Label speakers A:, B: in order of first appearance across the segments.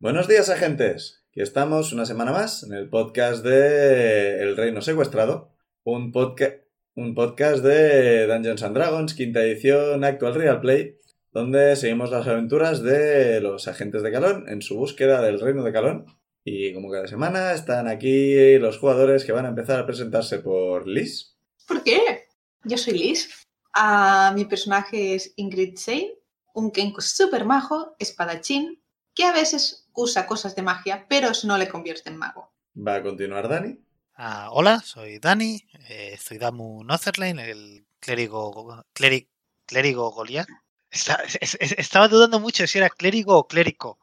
A: Buenos días, agentes. Aquí estamos una semana más en el podcast de El Reino Secuestrado, un, podca- un podcast de Dungeons and Dragons, quinta edición Actual Real Play, donde seguimos las aventuras de los agentes de Calón en su búsqueda del Reino de Calón. Y como cada semana están aquí los jugadores que van a empezar a presentarse por Liz.
B: ¿Por qué? Yo soy Liz. Ah, mi personaje es Ingrid Sein, un Kenko súper majo, espadachín, que a veces usa cosas de magia, pero eso no le convierte en mago.
A: Va a continuar Dani.
C: Ah, hola, soy Dani, eh, soy Damu Notherlane, el clérigo, clérigo, clérigo Goliath. Está- es- es- estaba dudando mucho si era clérigo o clérico.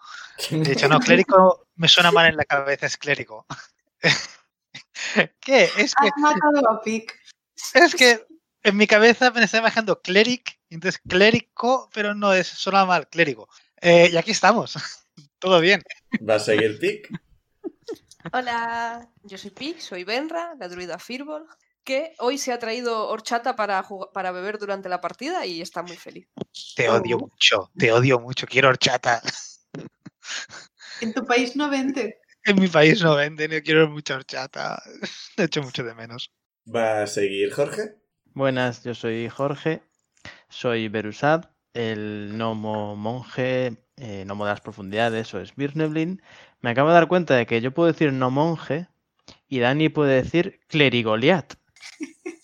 C: De hecho, no, clérigo me suena mal en la cabeza, es clérigo. ¿Qué? Es que,
B: Has matado a Pic.
C: es que en mi cabeza me estaba bajando cleric, entonces clérico, pero no es, suena mal, clérigo. Eh, y aquí estamos, todo bien.
A: Va a seguir Pic.
D: Hola, yo soy Pig, soy Benra, la druida Firbolg, que hoy se ha traído horchata para, para beber durante la partida y está muy feliz.
C: Te odio mucho, te odio mucho, quiero horchata.
B: En tu país no vende.
C: En mi país no venden, yo quiero mucha horchata. He hecho mucho de menos.
A: Va a seguir Jorge.
E: Buenas, yo soy Jorge, soy Berusad, el gnomo monje, eh, gnomo de las profundidades o Svirneblin. Me acabo de dar cuenta de que yo puedo decir no monje y Dani puede decir clerigoliat.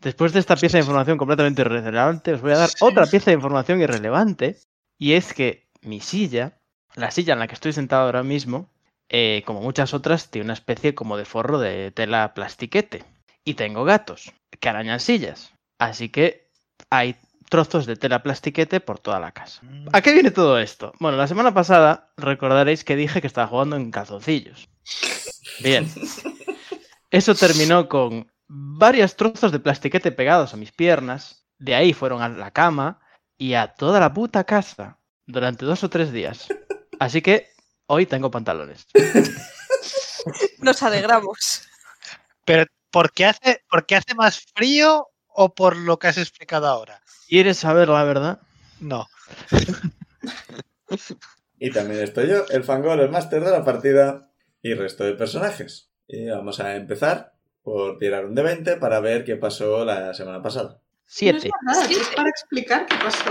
E: Después de esta pieza de información completamente irrelevante, os voy a dar otra pieza de información irrelevante y es que mi silla, la silla en la que estoy sentado ahora mismo, eh, como muchas otras, tiene una especie como de forro de tela plastiquete. Y tengo gatos que arañan sillas. Así que hay trozos de tela plastiquete por toda la casa. ¿A qué viene todo esto? Bueno, la semana pasada recordaréis que dije que estaba jugando en calzoncillos. Bien. Eso terminó con varios trozos de plastiquete pegados a mis piernas. De ahí fueron a la cama y a toda la puta casa durante dos o tres días. Así que hoy tengo pantalones.
D: Nos alegramos.
C: Pero, ¿por qué hace, por qué hace más frío o por lo que has explicado ahora?
E: ¿Quieres saber la verdad?
C: No.
A: Y también estoy yo, el fangol, el máster de la partida y resto de personajes. Y vamos a empezar por tirar un de 20 para ver qué pasó la semana pasada.
B: No es
E: Siete.
B: nada, es
D: Siete.
B: para explicar qué pasó.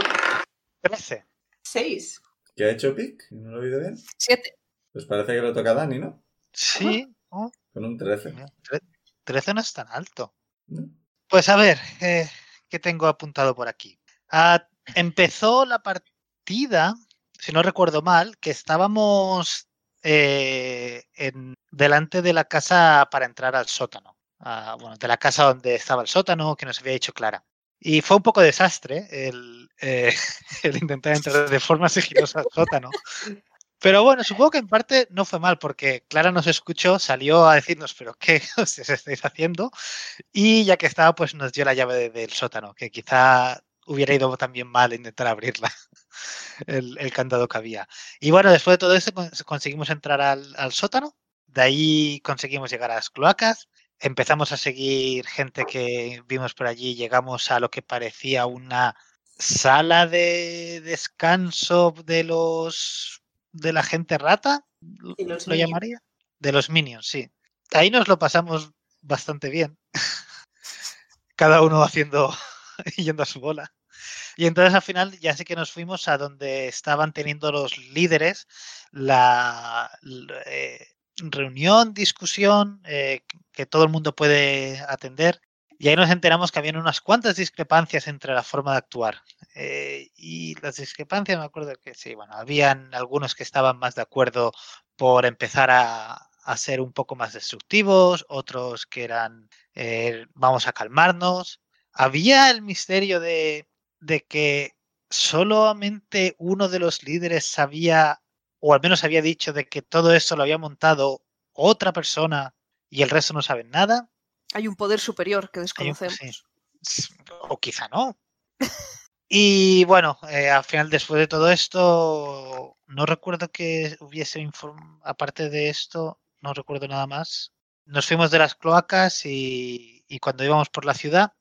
C: 13.
B: Seis.
A: ¿Qué ha hecho Pic? ¿No lo he oído bien?
D: Siete.
A: Pues parece que lo toca a Dani, ¿no?
C: Sí.
A: Con un 13.
C: tre- 13 no es tan alto.
A: ¿no?
C: Pues a ver, eh, ¿qué tengo apuntado por aquí? Ah, empezó la partida, si no recuerdo mal, que estábamos eh, en, delante de la casa para entrar al sótano. Ah, bueno, de la casa donde estaba el sótano, que nos había dicho Clara. Y fue un poco desastre el, eh, el intentar entrar de forma sigilosa al sótano. Pero bueno, supongo que en parte no fue mal, porque Clara nos escuchó, salió a decirnos, pero ¿qué os estáis haciendo? Y ya que estaba, pues nos dio la llave de- del sótano, que quizá hubiera ido también mal intentar abrirla, el, candado que había. Y bueno, después de todo eso con- conseguimos entrar al, al sótano, de ahí conseguimos llegar a las cloacas, empezamos a seguir gente que vimos por allí, llegamos a lo que parecía una sala de descanso de los de la gente rata, lo
B: minions.
C: llamaría, de los minions, sí. Ahí nos lo pasamos bastante bien. Cada uno haciendo yendo a su bola. Y entonces al final ya sí que nos fuimos a donde estaban teniendo los líderes la, eh, reunión, discusión, eh, que todo el mundo puede atender. Y ahí nos enteramos que habían unas cuantas discrepancias entre la forma de actuar. Eh, y las discrepancias, me acuerdo que sí, bueno, habían algunos que estaban más de acuerdo por empezar a, a ser un poco más destructivos, otros que eran eh, vamos a calmarnos. Había el misterio de, de que solamente uno de los líderes sabía, o al menos había dicho de que todo esto lo había montado otra persona y el resto no saben nada.
D: Hay un poder superior que desconocemos.
C: sí. O quizá no. Y bueno, eh, al final, después de todo esto, no recuerdo que hubiese inform- aparte de esto, no recuerdo nada más. Nos fuimos de las cloacas y, y cuando íbamos por la ciudad,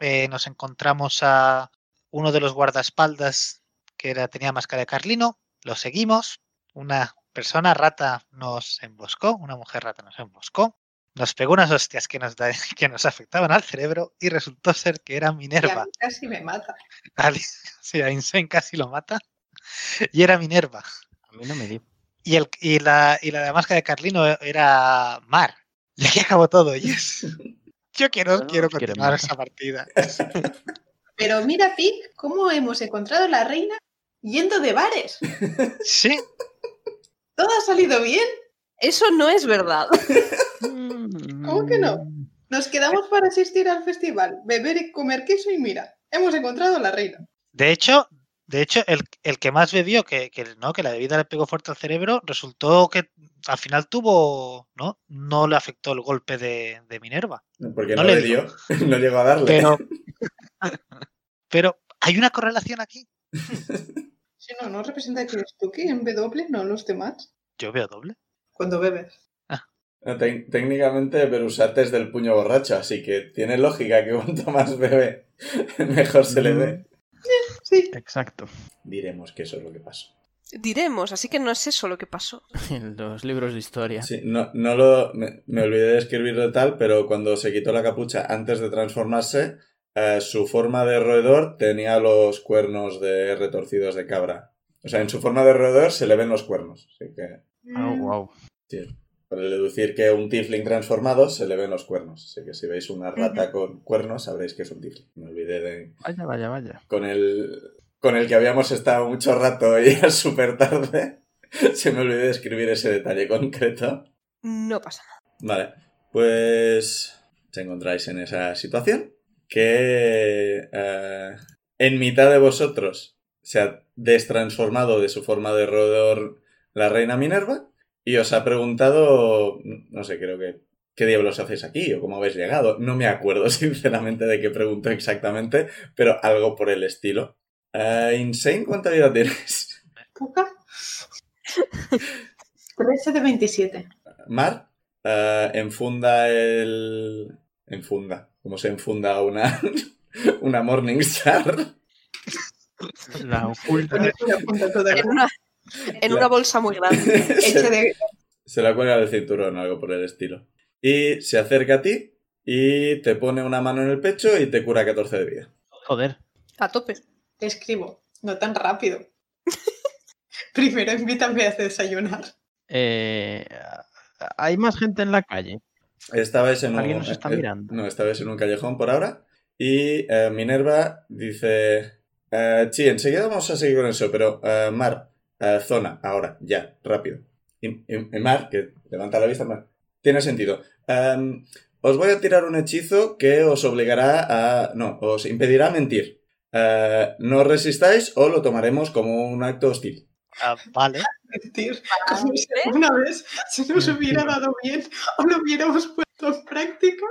C: eh, nos encontramos a uno de los guardaespaldas que era, tenía máscara de Carlino, lo seguimos, una persona rata nos emboscó, una mujer rata nos emboscó, nos pegó unas hostias que nos, da- que nos afectaban al cerebro y resultó ser que era
B: Y a
C: Minerva.
B: mí casi me mata.
C: Ali- Sí, a Insane casi lo mata. Y era Minerva.
E: A mí no me dio.
C: Y, el, y, la, y la de máscara de Carlino era Mar. Y aquí acabó todo. Yes. Yo quiero,
E: Bueno,
C: quiero continuar esa partida.
B: Pero mira, Pic, cómo hemos encontrado a la reina yendo de bares.
C: Sí,
B: Todo ha salido bien.
D: Eso no es verdad.
B: ¿Cómo que no? Nos quedamos para asistir al festival, beber y comer queso y mira, hemos encontrado a la reina.
C: de hecho, de hecho el, el que más bebió, que, que, no, que la bebida le pegó fuerte al cerebro, resultó que al final tuvo, ¿no? No le afectó el golpe de, de Minerva.
A: Porque
C: No
A: no,
C: le
A: dio, no llegó a darle.
C: Pero, pero hay una correlación aquí.
B: Si no, no representa que eres tú que en W, no los demás.
C: Yo veo doble.
B: Cuando bebes.
A: No, técnicamente Berusate es del puño borracho, así que tiene lógica que cuanto más bebe, mejor se le dé.
B: Sí.
E: Exacto.
A: Diremos que eso es lo que pasó.
D: Diremos, así que no es eso lo que pasó.
E: En los libros de historia.
A: Sí, no, no lo, me, me olvidé de escribirlo tal, pero cuando se quitó la capucha antes de transformarse, eh, su forma de roedor tenía los cuernos de retorcidos de cabra. O sea, en su forma de roedor se le ven los cuernos. Así que,
E: Oh, wow.
A: sí, para deducir que un tiefling transformado se le ven los cuernos. Así que si veis una rata con cuernos, sabréis que es un tiefling. Me olvidé de...
E: Vaya, vaya, vaya.
A: Con el, con el que habíamos estado mucho rato y ya súper tarde, se me olvidó de escribir ese detalle concreto.
D: No pasa nada.
A: Vale, pues os encontráis en esa situación que eh, en mitad de vosotros se ha destransformado de su forma de roedor la reina Minerva y os ha preguntado, no sé, creo que, ¿qué diablos hacéis aquí o cómo habéis llegado? No me acuerdo sinceramente de qué preguntó exactamente, pero algo por el estilo. Eh, Insane, ¿cuánta vida tienes?
B: ¿Poca? 13 de 27.
A: Mar eh, enfunda el. Enfunda. ¿Cómo se enfunda una, una Morningstar?
E: La oculta.
D: En una, en bolsa muy grande.
B: Hecha
A: se,
B: de...
A: se la cuelga del cinturón o algo por el estilo. Y se acerca a ti y te pone una mano en el pecho y te cura 14 de vida.
E: Joder.
D: A tope.
B: Te escribo. No tan rápido. Primero invítame a desayunar.
E: Eh, ¿Hay más gente en la calle?
A: Estabais en un.
E: Alguien nos está
A: eh,
E: mirando.
A: No, estabais en un callejón por ahora. Y eh, Minerva dice. eh, sí, enseguida vamos a seguir con eso, pero eh, Mar, eh, zona, ahora, ya, rápido. Mar, que levanta la vista, Mar, tiene sentido. Em, os voy a tirar un hechizo que os obligará a. No, os impedirá mentir. Eh, no resistáis o lo tomaremos como un acto hostil.
C: Ah, vale.
B: Mentir. Como si una vez se nos hubiera dado bien o lo hubiéramos puesto en práctica.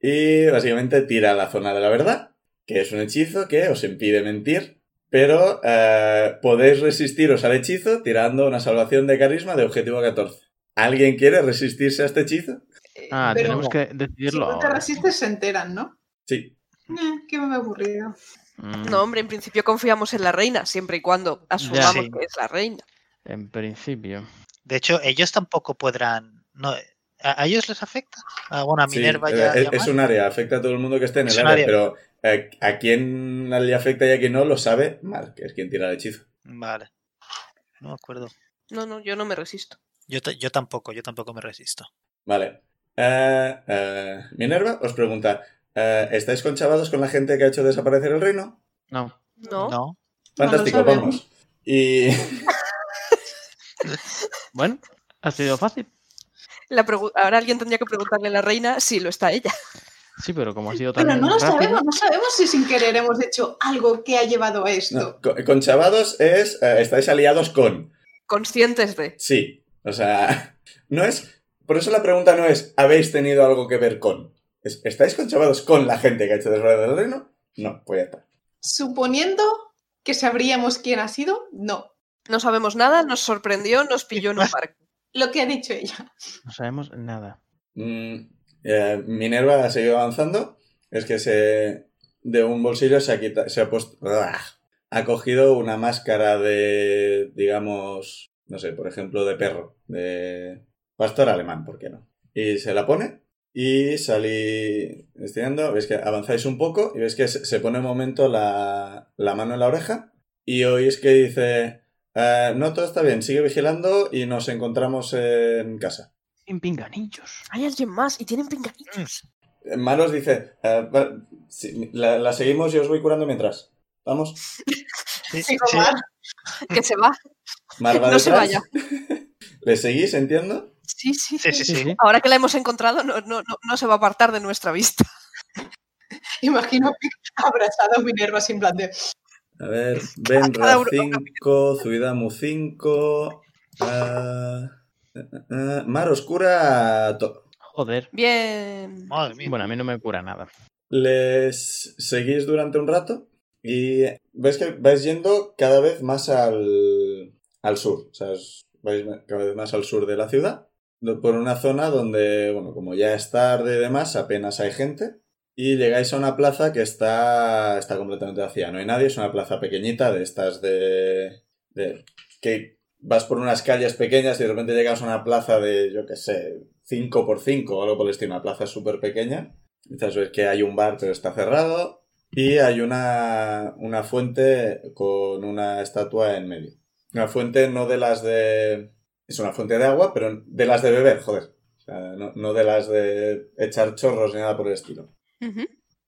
A: Y básicamente tira a la zona de la verdad, que es un hechizo que os impide mentir, pero eh, podéis resistiros al hechizo tirando una salvación de carisma de objetivo 14. ¿Alguien quiere resistirse a este hechizo?
D: Eh,
E: Ah,
B: Pero
E: tenemos que
B: Si
E: decidirlo
B: no te
E: ahora.
B: resistes, se enteran, ¿no?
A: Sí.
B: Eh, qué aburrido.
E: Mm,
D: No, hombre, en principio confiamos en la reina, siempre y cuando asumamos
C: sí.
D: que es la reina.
E: En principio.
C: De hecho, ellos tampoco podrán. No, ¿a, ellos les afecta? Bueno, a Minerva ya.
A: es,
C: ya
A: es
C: más.
A: un área, afecta a todo el mundo que esté en
C: Es
A: el área,
C: área.
A: pero a quien le afecta y a quien no lo sabe Mar, que es quien tira el hechizo.
C: Vale. No me acuerdo.
D: No, no, yo no me resisto.
C: Yo, yo tampoco, yo tampoco me resisto.
A: Vale. Eh, eh, Minerva os pregunta, eh, ¿estáis conchavados con la gente que ha hecho desaparecer el reino?
E: No.
D: No.
C: No.
A: Fantástico, vamos. Y
E: Bueno, ha sido fácil.
D: La Ahora alguien tendría que preguntarle a la reina si lo está ella.
E: Sí, pero como ha sido
B: Pero
E: tan
B: no lo
E: rápido,
B: sabemos, no sabemos si sin querer hemos hecho algo que ha llevado a
A: No,
B: esto.
A: con, con chavados es. eh, estáis aliados con.
D: Conscientes de.
A: Sí. O sea, no es. Por eso la pregunta no es: ¿habéis tenido algo que ver con? Es, ¿Estáis conchavados con la gente que ha hecho desbarate del reino? No, pues ya está.
B: Suponiendo que sabríamos quién ha sido, no.
D: No sabemos nada, nos sorprendió, nos pilló en un parque.
B: Lo que ha dicho ella.
E: no sabemos nada.
A: Mm, eh, Minerva ha seguido avanzando. Es que se. De un bolsillo se ha quitado. Se ha puesto. Ha cogido una máscara de. digamos. No sé, por ejemplo, de perro. De. Pastor alemán, ¿por qué no? Y se la pone. Y salí estirando. Veis que avanzáis un poco. Y veis que se se pone un momento la, la mano en la oreja. Y oís que dice. "Eh, no, todo está bien. Sigue vigilando y nos encontramos en casa.
E: Sin pinganillos.
D: Hay alguien más y tienen pinganillos.
A: Maros dice, eh, la, la seguimos y os voy curando mientras. Vamos.
C: Sí,
B: Sí,
C: sí.
B: Omar.
D: Que se va.
A: Mar va
D: No se vaya.
A: ¿Le seguís, entiendo?
D: Sí, sí,
C: Sí,
D: sí.
C: sí, sí.
D: Ahora que la hemos encontrado, no, no, no, no se va a apartar de nuestra vista.
B: Imagino que abrazado a Minerva sin plan de...
A: A ver, Benra
D: cada uno-
A: 5, Zuidamu 5, ah, eh, Mar Oscura... to-
E: Joder.
D: Bien.
C: Madre mía.
E: Bueno, a mí no me cura nada.
A: Les seguís durante un rato y ves que vais yendo cada vez más al, al sur. O sea, vais cada vez más al sur de la ciudad. Por una zona donde, bueno, como ya es tarde y demás, apenas hay gente. Y llegáis a una plaza que está, está completamente vacía. No hay nadie, es una plaza pequeñita de estas de, de... que vas por unas calles pequeñas y de repente llegas a una plaza de, yo qué sé, 5 por 5 o algo por el estilo. Una plaza súper pequeña. Quizás ves que hay un bar pero está cerrado. Y hay una, una fuente con una estatua en medio. Una fuente no de las de... Es una fuente de agua, pero de las de beber, joder. O sea, no, no de las de echar chorros ni nada por el estilo.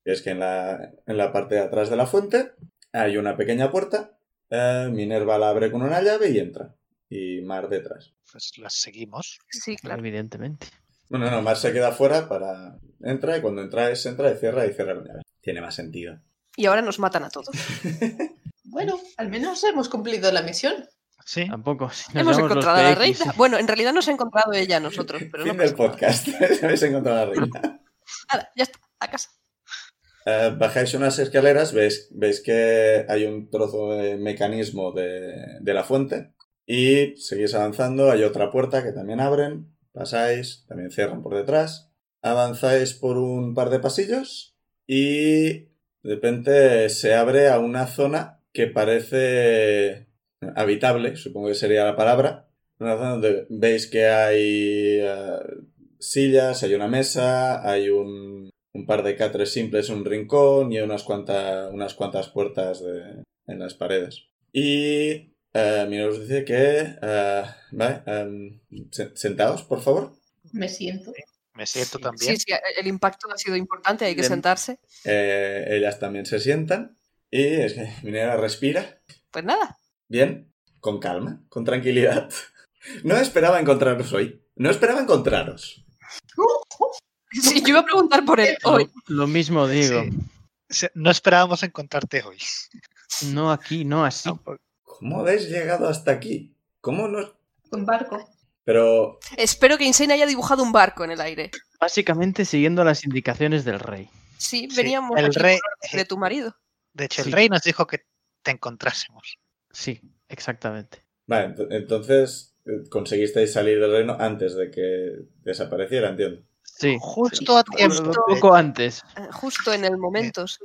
A: Y es que en la, en la parte de atrás de la fuente hay una pequeña puerta. eh, Minerva la abre con una llave y entra. Y Mar detrás.
C: Pues las seguimos.
D: Sí, claro.
E: Evidentemente.
A: Bueno, no, Mar se queda fuera para... Entra y cuando entra es entra y cierra y cierra con llave. Tiene más sentido.
D: Y ahora nos matan a todos.
B: Bueno, al menos hemos cumplido la misión.
C: Sí.
E: Tampoco. Si
D: Hemos encontrado a la reina. Bueno, en realidad nos ha encontrado ella a nosotros, pero no
A: fin del podcast. Habéis encontrado a la reina.
D: Nada, ya está, a casa.
A: Eh, bajáis unas escaleras, veis, veis que hay un trozo de mecanismo de, de la fuente y seguís avanzando, hay otra puerta que también abren, pasáis, también cierran por detrás, avanzáis por un par de pasillos y de repente se abre a una zona que parece habitable, supongo que sería la palabra, una zona donde veis que hay eh, sillas, hay una mesa, hay un, un par de catres simples un rincón y unas, unas cuantas puertas en las paredes. Y eh, mira, os dice que... eh, vale, em, se- sentaos, por favor.
B: Me siento.
C: Me siento
D: Sí,
C: también.
D: sí, el impacto ha sido importante, hay que
A: Bien.
D: sentarse.
A: Eh, ellas también se sientan. Y es que Minera respira.
D: Pues nada.
A: Bien, con calma, con tranquilidad. No esperaba encontraros hoy. No esperaba encontraros.
D: Sí, yo iba a preguntar por él hoy.
E: Lo, lo mismo digo.
C: Sí. No esperábamos encontrarte hoy.
E: No aquí, no así.
A: ¿Cómo habéis llegado hasta aquí? ¿Cómo no?
B: Con barco.
A: Pero
D: Espero que Insane haya dibujado un barco en el aire.
E: Básicamente siguiendo las indicaciones del rey.
D: Sí,
C: Sí,
D: veníamos
C: el
D: aquí
C: rey-
D: de tu marido.
C: De hecho,
E: Sí.
C: el rey nos dijo que te encontrásemos.
E: Sí, exactamente.
A: Vale, ent- entonces eh, conseguisteis salir del reino antes de que desapareciera, entiendo.
E: Sí.
C: Justo a tiempo.
E: Un poco antes.
D: Eh, Justo en el momento, sí.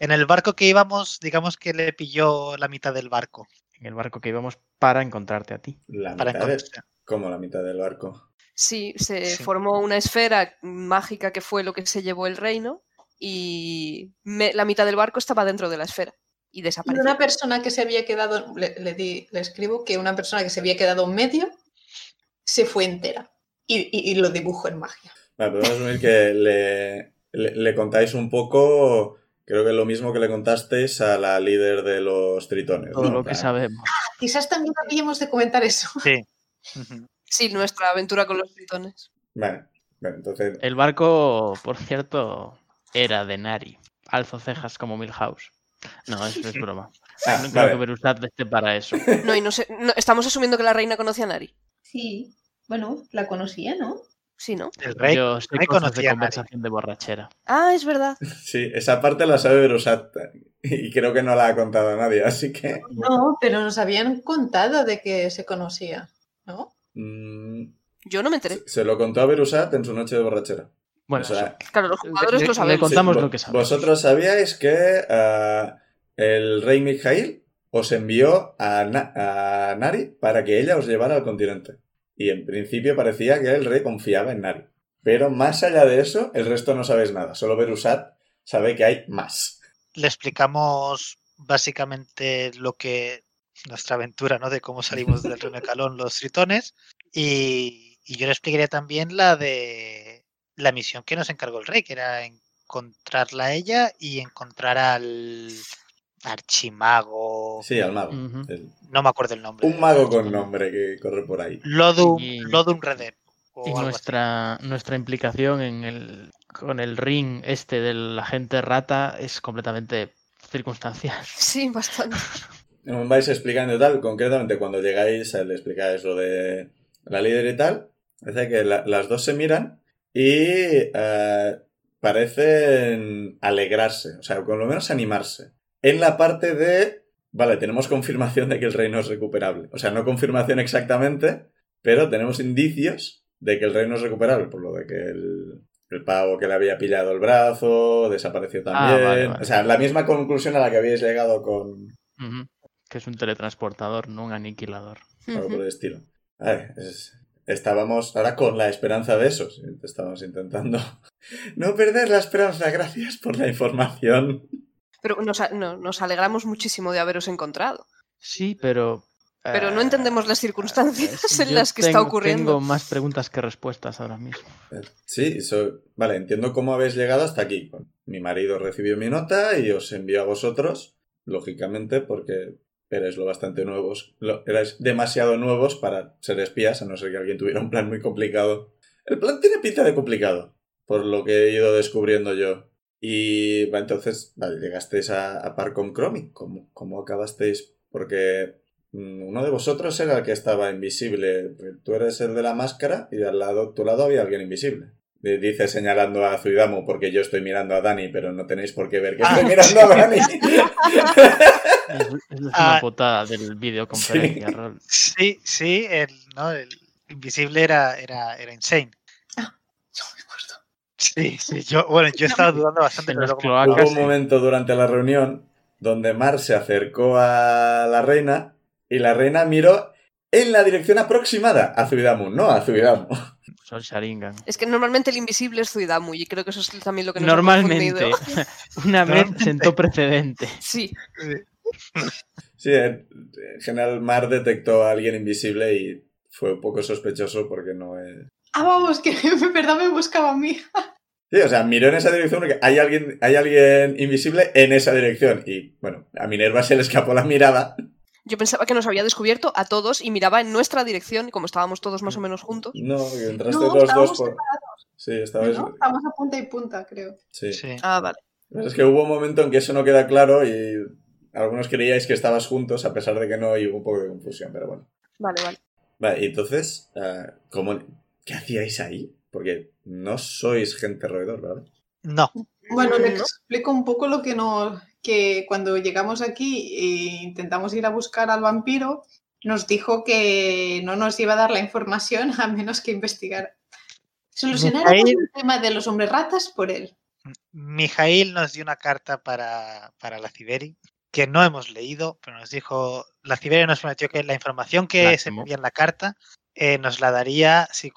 C: En el barco que íbamos, digamos que le pilló la mitad del barco.
E: En el barco que íbamos para encontrarte a ti.
A: La
C: Para
A: mitad de... ¿Cómo la mitad del barco?
D: Sí, se
C: Sí.
D: formó una esfera mágica que fue lo que se llevó el reino y me- la mitad del barco estaba dentro de la esfera y
B: Y
D: desapareció.
B: una persona que se había quedado, le, le di- le escribo que una persona que se había quedado en medio se fue entera. Y, y- y lo dibujo en magia.
A: Vale, podemos asumir que le, le, le contáis un poco, creo que lo mismo que le contasteis a la líder de los tritones.
E: Todo
A: ¿no?
E: lo que sabemos.
B: Quizás también habíamos de comentar eso.
C: Sí.
D: Sí, nuestra aventura con los tritones.
A: Vale, vale, entonces...
E: El barco, por cierto, era de Nari. Alzo cejas como Milhouse. No, es, es broma.
A: Ah,
E: no creo
A: vale.
E: que Berusat esté para eso.
D: No, y no sé. no- estamos asumiendo que la reina conocía a Nari.
B: Sí, bueno, la conocía, ¿no?
D: Sí, ¿no?
C: El rey,
E: Yo sé
C: rey
E: de conversación de borrachera.
D: Ah, es verdad.
A: Sí, esa parte la sabe Berusat y creo que no la ha contado a nadie, así que...
B: No, pero nos habían contado de que se conocía, ¿no?
A: mm,
D: Yo no me enteré.
A: se- se lo contó a Berusat en su noche de borrachera.
E: Bueno,
A: O sea,
D: Claro, los jugadores
E: le-
D: lo
E: le
D: sabemos.
E: contamos
A: Sí,
E: lo que sabemos.
A: Vosotros sabíais que ah, el rey Mikhail os envió a, Na- a Nari para que ella os llevara al continente. Y en principio parecía que el rey confiaba en Nari. Pero más allá de eso, el resto no sabéis nada. Solo Berusat sabe que hay más.
C: le explicamos básicamente lo que nuestra aventura, ¿no? De cómo salimos del reino de Calón los tritones. Y, y yo le explicaría también la de la misión que nos encargó el rey, que era encontrarla a ella y encontrar al archimago.
A: Sí, al mago. El-
C: No me acuerdo el nombre.
A: un mago con nombre que corre por ahí.
C: Lodum,
E: Y-
C: Lodum Redem.
E: Y
C: así.
E: nuestra, nuestra implicación en el, con el ring este del agente rata es completamente circunstancial.
D: Sí, bastante.
A: vais explicando y tal, concretamente cuando llegáis eh, le explicáis lo de la líder y tal, dice que la- las dos se miran y eh, parecen alegrarse, o sea, con lo menos animarse. En la parte de, vale, tenemos confirmación de que el reino es recuperable. O sea, no confirmación exactamente, pero tenemos indicios de que el reino es recuperable, por lo de que el, el pavo que le había pillado el brazo desapareció
E: Ah,
A: también.
E: vale, vale.
A: O sea, la misma conclusión a la que habíais llegado con.
E: Que es un teletransportador, no un aniquilador.
A: algo por el estilo. Es- estábamos ahora con la esperanza de eso. Estábamos intentando no perder la esperanza. Gracias por la información.
D: Pero nos, no, nos alegramos muchísimo de haberos encontrado.
E: Sí, pero...
D: Pero no
E: eh,
D: entendemos las circunstancias en
E: yo
D: las que está ocurriendo.
E: Tengo más preguntas que respuestas ahora mismo.
A: Eh, Sí, eso- vale, entiendo cómo habéis llegado hasta aquí. Mi marido recibió mi nota y os envió a vosotros, lógicamente, porque erais lo bastante nuevos, lo- erais demasiado nuevos para ser espías, a no ser que alguien tuviera un plan muy complicado. El plan tiene pinta de complicado, por lo que he ido descubriendo yo. Y entonces, vale, llegasteis a, a Parcom Chromie. ¿Cómo, ¿Cómo acabasteis? Porque mm, uno de vosotros era el que estaba invisible. porque Tú eres el de la máscara y de al lado, tu lado había alguien invisible. Le Dice señalando a Zuidamu porque yo estoy mirando a Dani, pero no tenéis por qué ver que
C: Ah,
A: estoy mirando a Dani.
E: Es, es una
C: Ah.
E: putada del videoconferencia, Rol.
C: Sí, sí, el, ¿no? el invisible era, era, era insane. Sí, sí, yo, bueno, yo estaba dudando bastante, pero acuerdo.
A: Hubo un momento durante la reunión donde Mar se acercó a la reina y la reina miró en la dirección aproximada a Zuidamu, no a Zuidamu.
E: Son Sharingan.
D: Es que normalmente el invisible es Zuidamu y creo que eso es también lo que nos
E: Normalmente. Una vez sentó precedente.
D: Sí,
A: Sí, en en general Mar detectó a alguien invisible y fue un poco sospechoso porque no es...
B: Ah, vamos, que en verdad me buscaba a mí.
A: Sí, o sea, miró en esa dirección porque hay alguien, hay alguien invisible en esa dirección. Y bueno, a Minerva se le escapó la mirada.
D: yo pensaba que nos había descubierto a todos y miraba en nuestra dirección, y como estábamos todos más o menos juntos.
A: No, que entraste
B: No,
A: los dos por. Sí, estabais.
B: ¿no? Estamos a punta y punta, creo.
A: Sí.
C: Sí.
D: Ah, vale.
A: Pero Es que hubo un momento en que eso no queda claro y algunos creíais que estabas juntos a pesar de que no y hubo un poco de confusión, pero bueno.
D: Vale, vale.
A: Vale, y entonces, ah, ¿cómo, ¿qué hacíais ahí? Porque no sois gente roedor, ¿verdad?
C: No,
B: Bueno, le
D: ¿no?
B: explico un poco lo que nos. que cuando llegamos aquí e intentamos ir a buscar al vampiro, nos dijo que no nos iba a dar la información a menos que investigara. Solucionáramos
C: Mijail-
B: el tema de los hombres ratas por él.
C: Mijail nos dio una carta para, para la Ciberi que no hemos leído, pero nos dijo, la Ciberi nos prometió que la información que se envía en la carta eh, nos la daría si,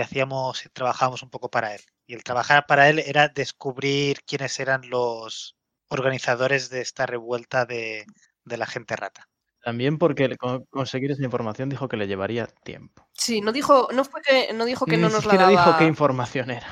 C: hacíamos, si trabajábamos un poco para él. Y el trabajar para él era descubrir quiénes eran los organizadores de esta revuelta de, de la gente rata.
E: También porque conseguir esa información dijo que le llevaría tiempo.
D: Sí, no dijo, no fue que no dijo que
E: Ni
D: no nos la daba,
E: dijo qué información era.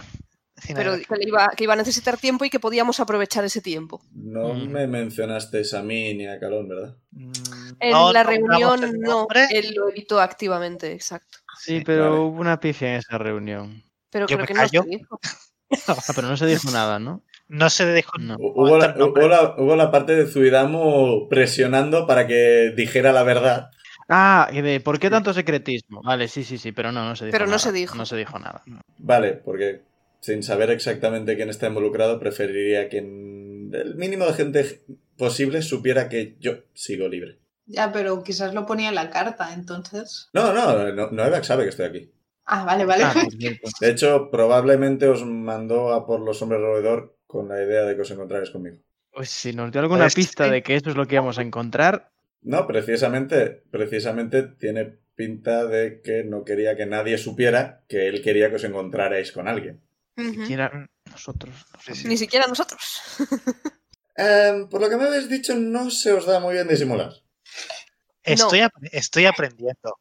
D: Pero que, le iba, que iba a necesitar tiempo y que podíamos aprovechar ese tiempo.
A: No
E: Mm.
A: me mencionaste a mí ni a Calón, ¿verdad?
C: mm,
D: En
C: no
D: la reunión
C: el
D: no, él lo evitó activamente, exacto.
E: Sí, pero
A: vale.
E: hubo una pifia en esa reunión.
D: Pero
C: Yo
D: creo que no se dijo.
E: Ah, pero no se dijo nada, ¿no?
C: No se dejó
E: No.
A: Hubo la, hubo la- hubo la parte de Zuidamu presionando para que dijera la verdad.
E: Ah, y de ¿por qué tanto secretismo? Vale, sí, sí, sí, pero no, no se dijo
D: Pero no
E: nada.
D: se dijo.
E: No se dijo nada.
A: Vale, porque sin saber exactamente quién está involucrado, preferiría que el mínimo de gente posible supiera que yo sigo libre.
B: Ya, pero quizás lo ponía en la carta, entonces.
A: No, no, no Noevac sabe que estoy aquí.
B: Ah, vale, vale.
E: Ah, por cierto.
A: De hecho, probablemente os mandó a por los hombres roedor con la idea de que os encontrarais conmigo.
E: Pues si nos dio alguna
C: Pues,
E: pista
C: sí.
E: de que eso es lo que íbamos a encontrar,
A: No, precisamente, precisamente tiene pinta de que no quería que nadie supiera que él quería que os encontrarais con alguien.
D: Ujú.
E: siquiera nosotros.
D: Ni siquiera nosotros.
A: Por lo que me habéis dicho, no se os da muy bien disimular.
C: Estoy, ap- estoy aprendiendo.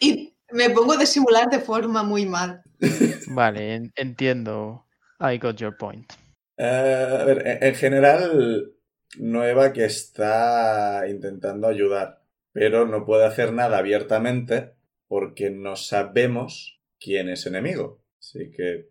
B: Y me pongo de simular de forma muy mal.
E: Vale, en- entiendo. I got your point.
A: Eh, a ver, en, en general, Nueva que está intentando ayudar, pero no puede hacer nada abiertamente porque no sabemos quién es enemigo. Así que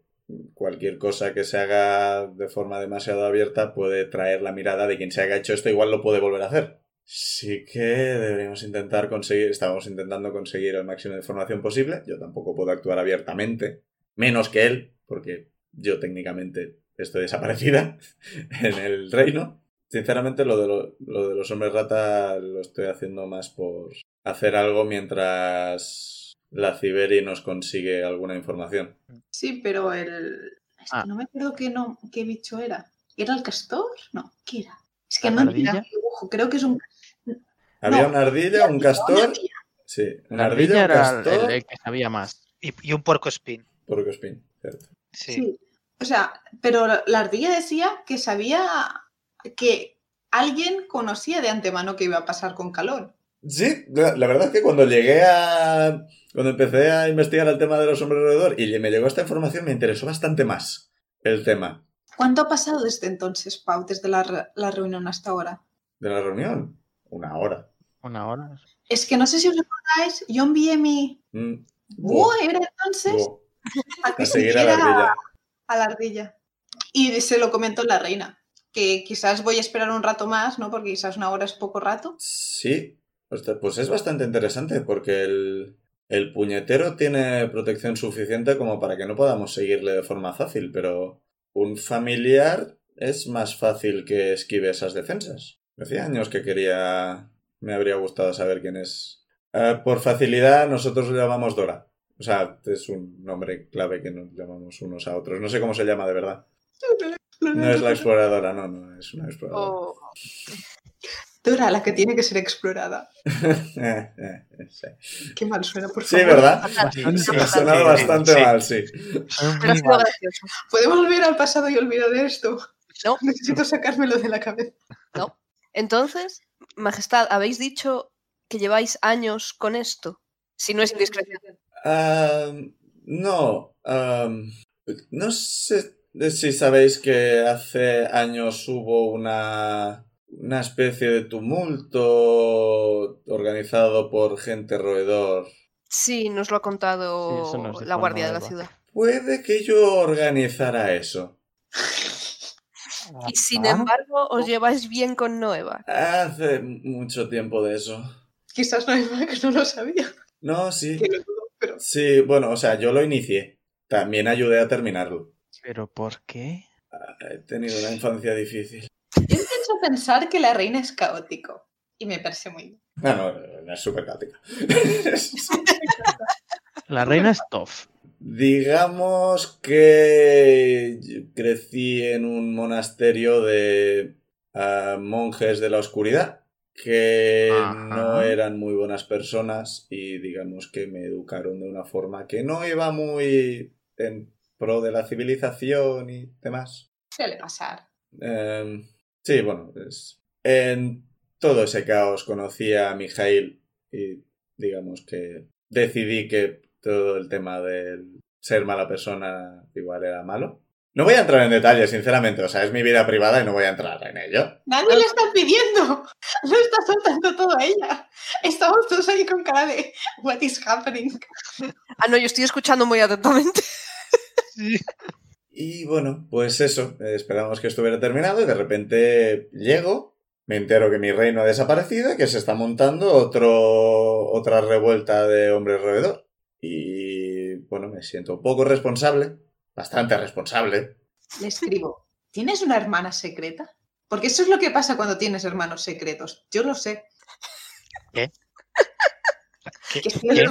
A: cualquier cosa que se haga de forma demasiado abierta puede traer la mirada de quien se haya hecho esto, igual lo puede volver a hacer. Sí que deberíamos intentar conseguir, estábamos intentando conseguir el máximo de información posible. Yo tampoco puedo actuar abiertamente, menos que él, porque yo técnicamente estoy desaparecida en el reino. Sinceramente, lo de, lo, lo de los hombres rata lo estoy haciendo más por hacer algo mientras la Ciberi nos consigue alguna información.
B: Sí, pero el. Es que
E: Ah.
B: no me acuerdo qué, no, qué bicho era. ¿Era el castor? No, ¿qué era? Es que
E: ¿La
B: no entiendo
E: ardilla?
B: el dibujo. Creo que es un.
A: Había
B: No,
A: una ardilla, un castor. Sí, una
E: La
A: ardilla,
E: ardilla
A: un
E: era el,
A: castor.
E: el que sabía más.
C: Y, y un puerco espín.
A: Porcospín, cierto.
C: Sí.
B: Sí. O sea, pero la ardilla decía que sabía que alguien conocía de antemano que iba a pasar con calor.
A: Sí, la, la verdad es que cuando llegué a. Cuando empecé a investigar el tema de los hombres alrededor y me llegó esta información, me interesó bastante más el tema
B: ¿Cuánto ha pasado desde entonces, Pau, desde la, la reunión hasta ahora?
A: de la reunión. Una hora.
E: Una hora.
B: Es que no sé si os recordáis, yo envié mi
A: Mm.
B: búho, era entonces,
A: Buah,
B: a que
A: a seguir a
B: siguiera
A: la ardilla.
B: a la ardilla. Y se lo comentó la reina, que quizás voy a esperar un rato más, ¿no? Porque quizás una hora es poco rato.
A: Sí, Ostras, pues es bastante interesante porque el, el puñetero tiene protección suficiente como para que no podamos seguirle de forma fácil, pero un familiar es más fácil que esquive esas defensas. Hacía años que quería... Me habría gustado saber quién es. Eh, por facilidad, nosotros lo llamamos Dora. O sea, es un nombre clave que nos llamamos unos a otros. No sé cómo se llama de verdad. No es la exploradora, no, no, es una exploradora.
D: O
B: Dora, la que tiene que ser explorada.
A: Sí.
B: Qué mal suena, por
A: Sí,
B: favor.
A: ¿verdad?
E: Bastante.
A: Se ha sonado
C: Sí,
A: bastante
C: sí.
A: mal, sí.
D: Pero ha sido gracioso.
B: ¿Podemos volver al pasado y olvidar de esto?
D: No,
B: Necesito sacármelo de la cabeza.
D: entonces, Majestad, habéis dicho que lleváis años con esto. Si no es indiscreción.
A: No, no sé si sabéis que hace años hubo una, una especie de tumulto organizado por gente roedor.
D: Sí, nos lo ha contado
E: nos
D: la guardia de la
E: Noeva.
D: ciudad.
A: Puede que yo organizara eso.
D: Y sin
E: Ah.
D: embargo, os lleváis bien con Noeva.
A: Hace mucho tiempo de eso.
B: Quizás no hay más que no lo sabía.
A: No, sí.
B: Pero
A: Sí, bueno, o sea, yo lo inicié. También ayudé a terminarlo.
E: ¿Pero por qué?
A: He tenido una infancia difícil.
B: Pensar que la reina es caótico. Y me parece muy bien.
A: No, no, no es súper caótica.
E: La reina es tough.
A: Digamos que yo crecí en un monasterio de ah, monjes de la oscuridad que
E: Ajá.
A: no eran muy buenas personas y digamos que me educaron de una forma que no iba muy en pro de la civilización y demás.
B: Suele pasar.
A: Em, sí, bueno, es- en todo ese caos conocí a Mijail y digamos que decidí que todo el tema del ser mala persona igual era malo. No voy a entrar en detalles, sinceramente, o sea, es mi vida privada y no voy a entrar en ello.
B: Nadie le está pidiendo. No está soltando todo a ella. Estamos todos ahí con cara de What is happening?
D: Ah, no, yo estoy escuchando muy atentamente.
C: Sí.
A: Y bueno, pues eso, eh, esperamos que estuviera terminado y de repente llego, me entero que mi reino ha desaparecido y que se está montando otro, otra revuelta de hombres roedor. Y bueno, me siento un poco responsable, bastante responsable.
B: Le escribo, ¿tienes una hermana secreta? Porque eso es lo que pasa cuando tienes hermanos secretos. Yo lo sé.
C: ¿Qué? ¿Qué- qué-.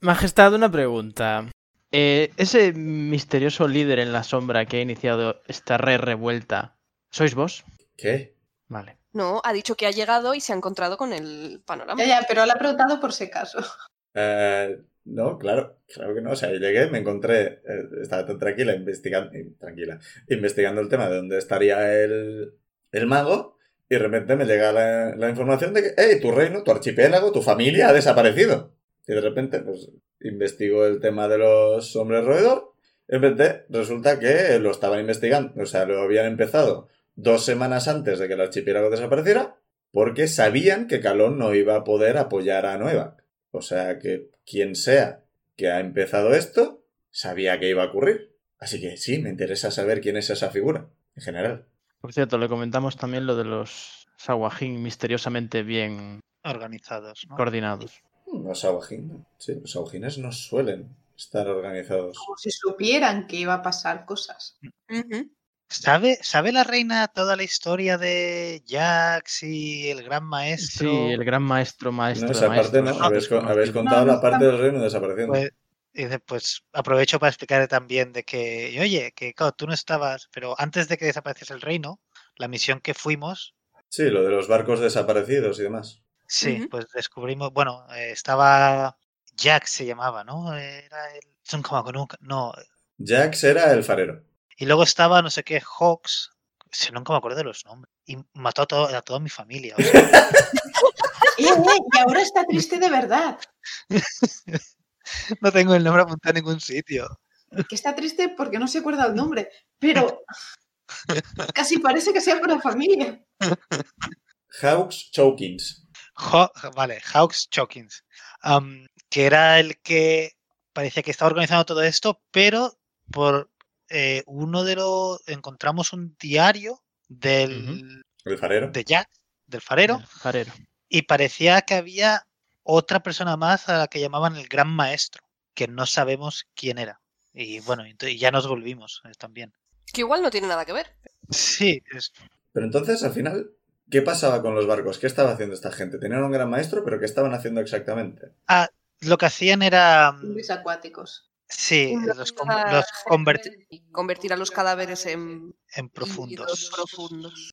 E: Majestad, una pregunta. Eh, ese misterioso líder en la sombra que ha iniciado esta re revuelta, ¿sois vos?
A: ¿Qué?
E: Vale.
D: No, ha dicho que ha llegado y se ha encontrado con el panorama.
B: Ya, ya, pero le ha preguntado por si acaso.
A: Eh, no, claro, claro que no. O sea, yo llegué, me encontré, eh, estaba tan tranquila investigando, tranquila, investigando el tema de dónde estaría el, el mago, y de repente me llega la, la información de que, hey, tu reino, tu archipiélago, tu familia ha desaparecido. Y de repente, pues, investigo el tema de los hombres roedor, y de repente resulta que lo estaban investigando, o sea, lo habían empezado dos semanas antes de que el archipiélago desapareciera, porque sabían que Calón no iba a poder apoyar a Nueva. O sea que quien sea que ha empezado esto, sabía que iba a ocurrir. Así que sí, me interesa saber quién es esa figura, en general.
E: Por cierto, le comentamos también lo de los Sawajin misteriosamente bien
C: organizados, ¿no?
E: coordinados.
A: Los sí, los no suelen estar organizados.
B: Como si supieran que iba a pasar cosas.
C: ¿Sabe, ¿Sabe la reina toda la historia de Jax y el gran maestro?
E: Sí, el gran maestro, maestro.
A: No, esa parte no, habéis, habéis contado
B: No,
A: la parte
B: no.
A: del reino desapareciendo.
C: Pues, y dice, pues aprovecho para explicarle también de que, y oye, que claro, tú no estabas, pero antes de que desapareciese el reino, la misión que fuimos,
A: Sí, lo de los barcos desaparecidos y demás.
C: Sí, pues descubrimos, bueno, eh, estaba Jax se llamaba, ¿no? Era el Sun Kamakunuka, no,
A: Jax era el farero.
C: y luego estaba no sé qué Hawks, si nunca me acuerdo de los nombres, y mató a, todo- a toda mi familia. o sea,
B: ¡Eh, eh! Y ahora está triste de verdad.
C: no tengo el nombre apuntado en ningún sitio.
B: Que está triste porque no se acuerda el nombre. Pero casi parece que sea por la familia.
A: Hawks Chokins.
C: Ho- vale, Hawks Chokins, que era el que parecía que estaba organizando todo esto, pero por eh, uno de los encontramos un diario del
A: El farero.
C: de Jack, del farero,
E: El farero.
C: y parecía que había otra persona más a la que llamaban el gran maestro, que no sabemos quién era. Y bueno, y ya nos volvimos eh, también.
D: Que igual no tiene nada que ver.
C: Sí, es-
A: Pero entonces, al final, ¿qué pasaba con los barcos? ¿Qué estaba haciendo esta gente? Tenían un gran maestro, pero ¿qué estaban haciendo exactamente?
C: lo que hacían era, mm,
B: Zombies acuáticos.
C: sí, los, con-
D: Ah,
C: los convertir
D: Convertir a los cadáveres en
C: en profundos.
D: profundos.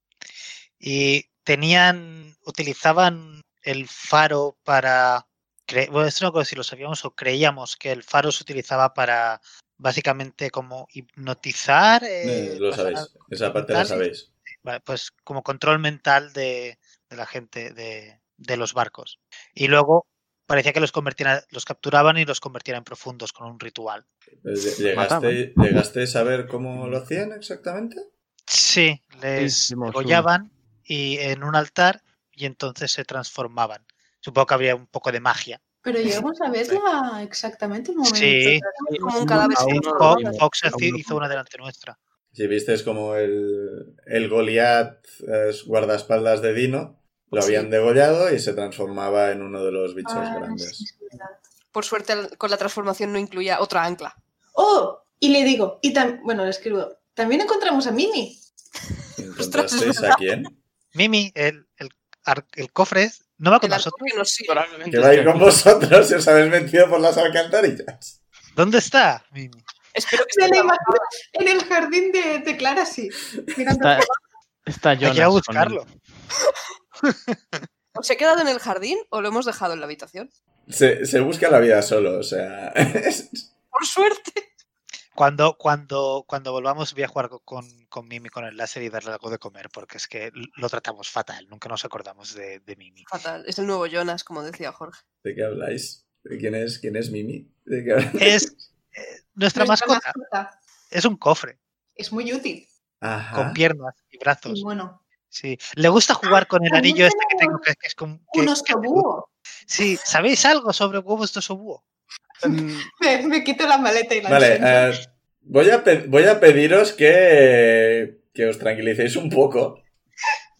C: y tenían, utilizaban el faro para, cre- bueno, esto no recuerdo si lo sabíamos o creíamos que el faro se utilizaba para básicamente como hipnotizar,
A: Eh, lo sabéis. Esa parte la sabéis.
C: Vale, pues como control mental de, de la gente, de, de los barcos. Y luego parecía que los convertían, los capturaban y los convertían en profundos con un ritual.
A: Pues, ¿Llegaste, ¿Llegaste a saber cómo lo hacían exactamente?
C: Sí, les degollaban y en un altar y entonces se transformaban. Supongo que habría un poco de magia.
B: Pero llegamos a verla exactamente en un momento.
C: Sí.
D: Como un cadáver.
C: Fox hizo una delante nuestra.
A: Si viste como el, el Goliath eh, guardaespaldas de Dino, lo
D: Sí.
A: habían degollado y se transformaba en uno de los bichos
B: Ah,
A: grandes.
B: sí, es.
D: Por suerte, con la transformación no incluía otra ancla.
B: ¡Oh! Y le digo, y tam- bueno, le escribo, también encontramos a Mimi.
A: ¿Encontrasteis a quién?
C: Mimi, el, el, el cofre, no va con
D: El
C: nosotros.
D: arco que nos
A: va a ir con vosotros si os habéis metido por las alcantarillas.
C: ¿Dónde está Mimi?
D: Espero que
B: Me
D: esté
B: la en el jardín de, de Clara, sí. mirando
E: Está, está
C: Hay
E: Jonas
C: que ir a buscarlo.
D: ¿O se ha quedado en el jardín o lo hemos dejado en la habitación?
A: Se, se busca la vida solo, o sea.
D: Por suerte.
C: Cuando, cuando, cuando volvamos voy a jugar co- con, con Mimi con el láser y darle algo de comer, porque es que lo tratamos fatal, nunca nos acordamos de, de Mimi.
D: Fatal. Es el nuevo Jonas, como decía Jorge.
A: ¿De qué habláis? ¿De quién es, quién es Mimi? ¿De qué habláis?
C: Es nuestra,
B: Nuestra
C: mascota,
B: mascota.
C: es un cofre
B: Es muy útil.
A: Ajá.
C: con piernas y brazos.
B: Y bueno,
C: Sí, le gusta jugar con el anillo este que tengo, que, que es como... que-
B: un osobúo.
C: Sí, ¿sabéis algo sobre huevos de osobúo?
E: Mm,
B: Me, me quito la maleta y la
A: Vale, eh, Voy a, voy a pediros que, que os tranquilicéis un poco.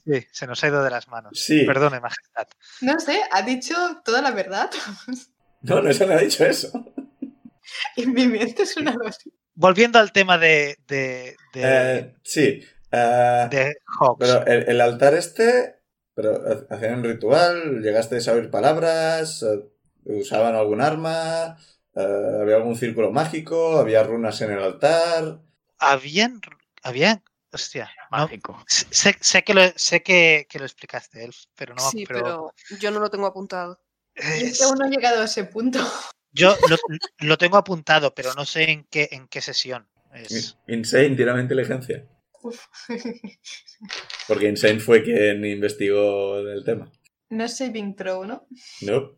C: Sí, se nos ha ido de las manos.
A: Sí.
C: Perdone, majestad.
B: No sé, ha dicho toda la verdad.
A: No, no se me ha dicho eso.
B: y mi mente es una.
C: Volviendo al tema de, de, de,
A: Eh, sí. eh,
C: de Hawks.
A: pero el, el altar este, pero ha- hacían un ritual, llegasteis a oír palabras, eh, usaban algún arma, eh, había algún círculo mágico, había runas en el altar.
C: Habían, habían, hostia, no,
E: Mágico.
C: sé, sé que lo, sé que, que lo explicaste, Elf, pero no,
D: sí, pero yo no lo tengo apuntado.
B: Es aún no he llegado a ese punto.
C: Yo lo, lo tengo apuntado, pero no sé en qué, en qué sesión. Es,
A: Insane, tírame inteligencia. Porque Insane fue quien investigó el tema.
B: no es saving throw, ¿no?
A: No.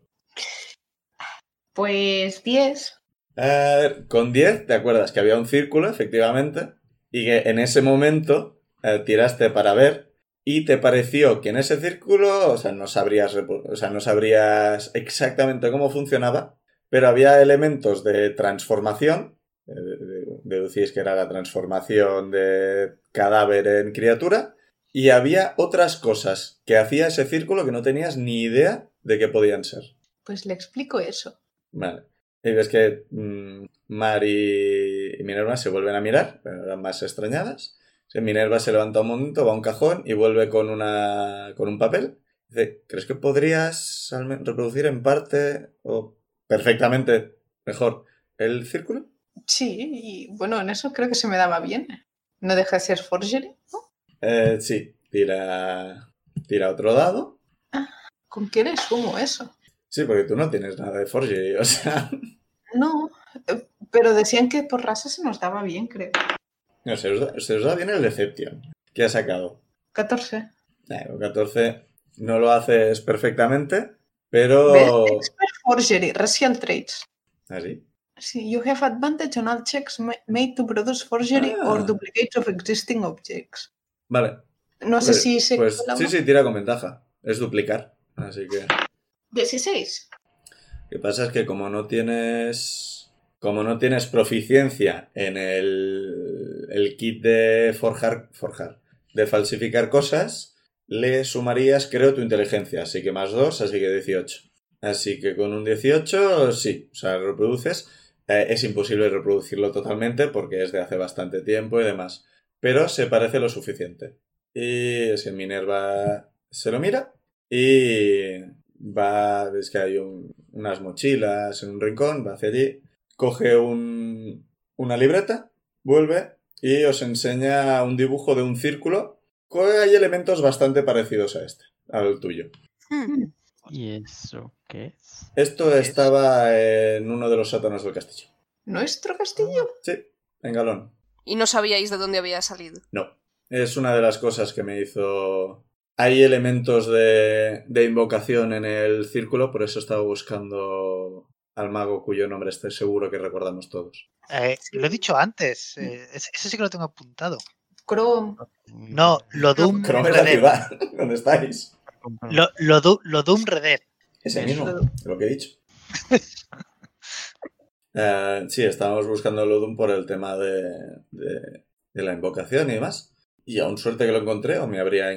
B: Pues 10.
A: Eh, con 10, ¿te acuerdas que había un círculo, efectivamente? Y que en ese momento eh, tiraste para ver y te pareció que en ese círculo, o sea, no sabrías, o sea, no sabrías exactamente cómo funcionaba, pero había elementos de transformación. eh, de- deducís que era la transformación de cadáver en criatura. Y había otras cosas que hacía ese círculo que no tenías ni idea de qué podían ser.
B: Pues le explico eso.
A: Vale. Y ves que mm, Mar y, Minerva se vuelven a mirar, pero eran más extrañadas. Minerva se levanta un momento, va a un cajón y vuelve con, una, con un papel. Dice, ¿crees que podrías reproducir en parte o perfectamente mejor el círculo?
B: Sí, y bueno, en eso creo que se me daba bien. No deja de ser forgery, ¿no?
A: Eh, sí, tira, tira otro dado.
B: ¿Con qué le sumo eso?
A: Sí, porque tú no tienes nada de Forgery, o sea...
B: No, eh, pero decían que por raza se nos daba bien, creo.
A: No, se os da, se os da bien el Deception. ¿Qué ha sacado?
B: 14.
A: Eh, con 14 no lo haces perfectamente, pero...
B: Forgery, Racial Traits.
A: ¿Así?
B: Sí, you have advantage on all checks ma- made to produce forgery or
A: Ah.
B: duplicates of existing objects.
A: Vale.
B: No sé
A: Pues,
B: si se
A: pues sí, sí, tira con ventaja. Es duplicar. Así que...
B: 16.
A: Lo que pasa es que como no tienes... Como no tienes proficiencia en el, el kit de forjar, forjar, de falsificar cosas, le sumarías, creo, tu inteligencia. Así que más 2, así que 18. Así que con un 18, sí, o sea, reproduces. Eh, es imposible reproducirlo totalmente porque es de hace bastante tiempo y demás. Pero se parece lo suficiente. Y que Minerva se lo mira y va, ves que hay un- unas mochilas en un rincón, va hacia allí, coge un- una libreta, vuelve y os enseña un dibujo de un círculo. Hay elementos bastante parecidos a este, al tuyo.
D: Hmm.
E: ¿Y eso qué es?
A: Esto
C: ¿Qué es?
A: estaba en uno de los sótanos del castillo.
B: ¿Nuestro castillo?
A: Sí, en Galón.
D: Y no sabíais de dónde había salido.
A: No. Es una de las cosas que me hizo. Hay elementos de, de invocación en el círculo, por eso estaba buscando al mago cuyo nombre estoy seguro que recordamos todos.
C: eh, lo he dicho antes, eh, ese, ese sí que lo tengo apuntado.
B: Chrome.
C: No, lo Doom
A: Chrome es la ciudad donde estáis.
C: Lo, lo, Du- lo Doom Red.
A: Ese mismo, lo que he dicho. Eh, sí, estábamos buscando Ludum por el tema de, de- de la invocación y demás. Y aún suerte que lo encontré o me habría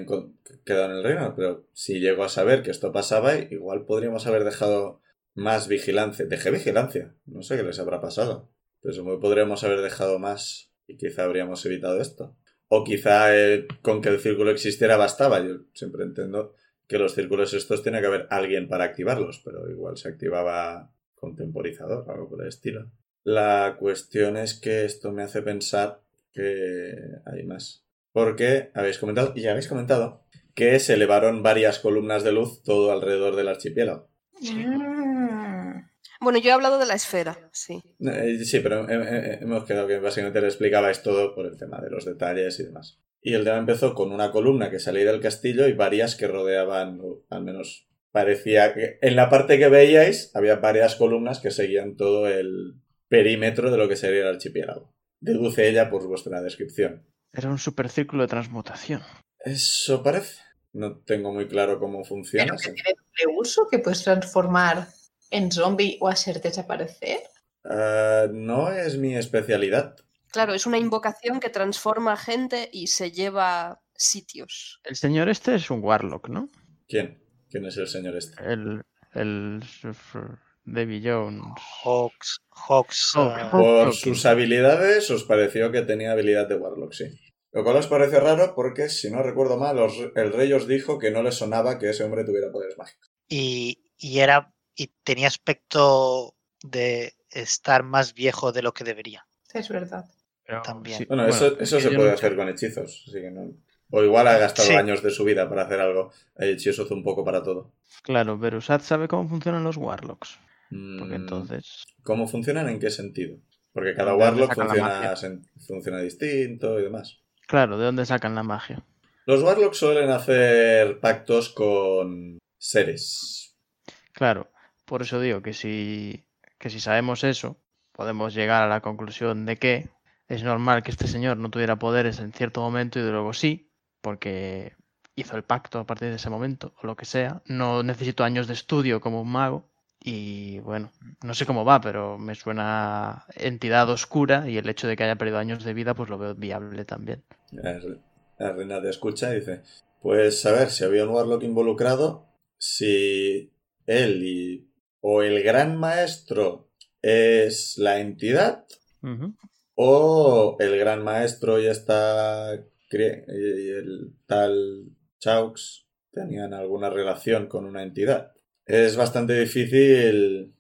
A: quedado en el reino. Pero si llego a saber que esto pasaba, igual podríamos haber dejado más vigilancia. Dejé vigilancia. No sé qué les habrá pasado. Pero supongo que podríamos haber dejado más y quizá habríamos evitado esto. O quizá eh, con que el círculo existiera bastaba. Yo siempre entiendo que los círculos estos tiene que haber alguien para activarlos, pero igual se activaba con temporizador o algo por el estilo. La cuestión es que esto me hace pensar que hay más. Porque habéis comentado, y habéis comentado, que se elevaron varias columnas de luz todo alrededor del archipiélago.
B: Mm.
D: Bueno, yo he hablado de la esfera, sí.
A: Eh, sí, pero he- he- hemos quedado que básicamente le explicabais todo por el tema de los detalles y demás. Y el tema empezó con una columna que salía del castillo y varias que rodeaban, o al menos parecía que en la parte que veíais había varias columnas que seguían todo el perímetro de lo que sería el archipiélago. Deduce ella por vuestra descripción.
E: Era un supercírculo de transmutación.
A: Eso parece. No tengo muy claro cómo funciona.
B: Pero que tiene doble uso, que puedes transformar en zombie o hacer desaparecer.
A: Ah, no es mi especialidad.
D: Claro, es una invocación que transforma gente y se lleva sitios.
E: El señor este es un Warlock, ¿no?
A: ¿Quién? ¿Quién es el señor este?
E: El. El. Davy Jones.
C: Hawks, Hawks,
E: Hawk,
C: ah,
E: Hawk.
A: Por sus habilidades os pareció que tenía habilidad de Warlock, sí. Lo cual os parece raro porque, si no recuerdo mal, os- el rey os dijo que no le sonaba que ese hombre tuviera poderes mágicos.
C: y, y era y tenía aspecto de estar más viejo de lo que debería.
B: Es verdad.
E: Pero
C: También.
A: Bueno, eso, eso
E: es
A: se puede
E: no
A: hacer con hechizos, así que no... O igual ha gastado
C: Sí.
A: años de su vida para hacer algo. El hechizo hace un poco para todo.
E: Claro, Berusat sabe cómo funcionan los Warlocks. Porque
A: Mm,
E: entonces.
A: ¿Cómo funcionan? ¿En qué sentido? Porque cada
E: ¿De dónde
A: Warlock funciona, funciona distinto y demás.
E: Claro, ¿de dónde sacan la magia?
A: Los Warlocks suelen hacer pactos con seres.
E: Claro, por eso digo que si, que si sabemos eso, podemos llegar a la conclusión de que es normal que este señor no tuviera poderes en cierto momento y de luego sí, porque hizo el pacto a partir de ese momento, o lo que sea. No necesito años de estudio como un mago. Y bueno, no sé cómo va, pero me suena entidad oscura y el hecho de que haya perdido años de vida, pues lo veo viable también.
A: La reina te escucha y dice, pues a ver, si había un Warlock involucrado, si él y... o el gran maestro es la entidad. O el gran maestro está... cri- y el tal Chaux tenían alguna relación con una entidad. Es bastante difícil,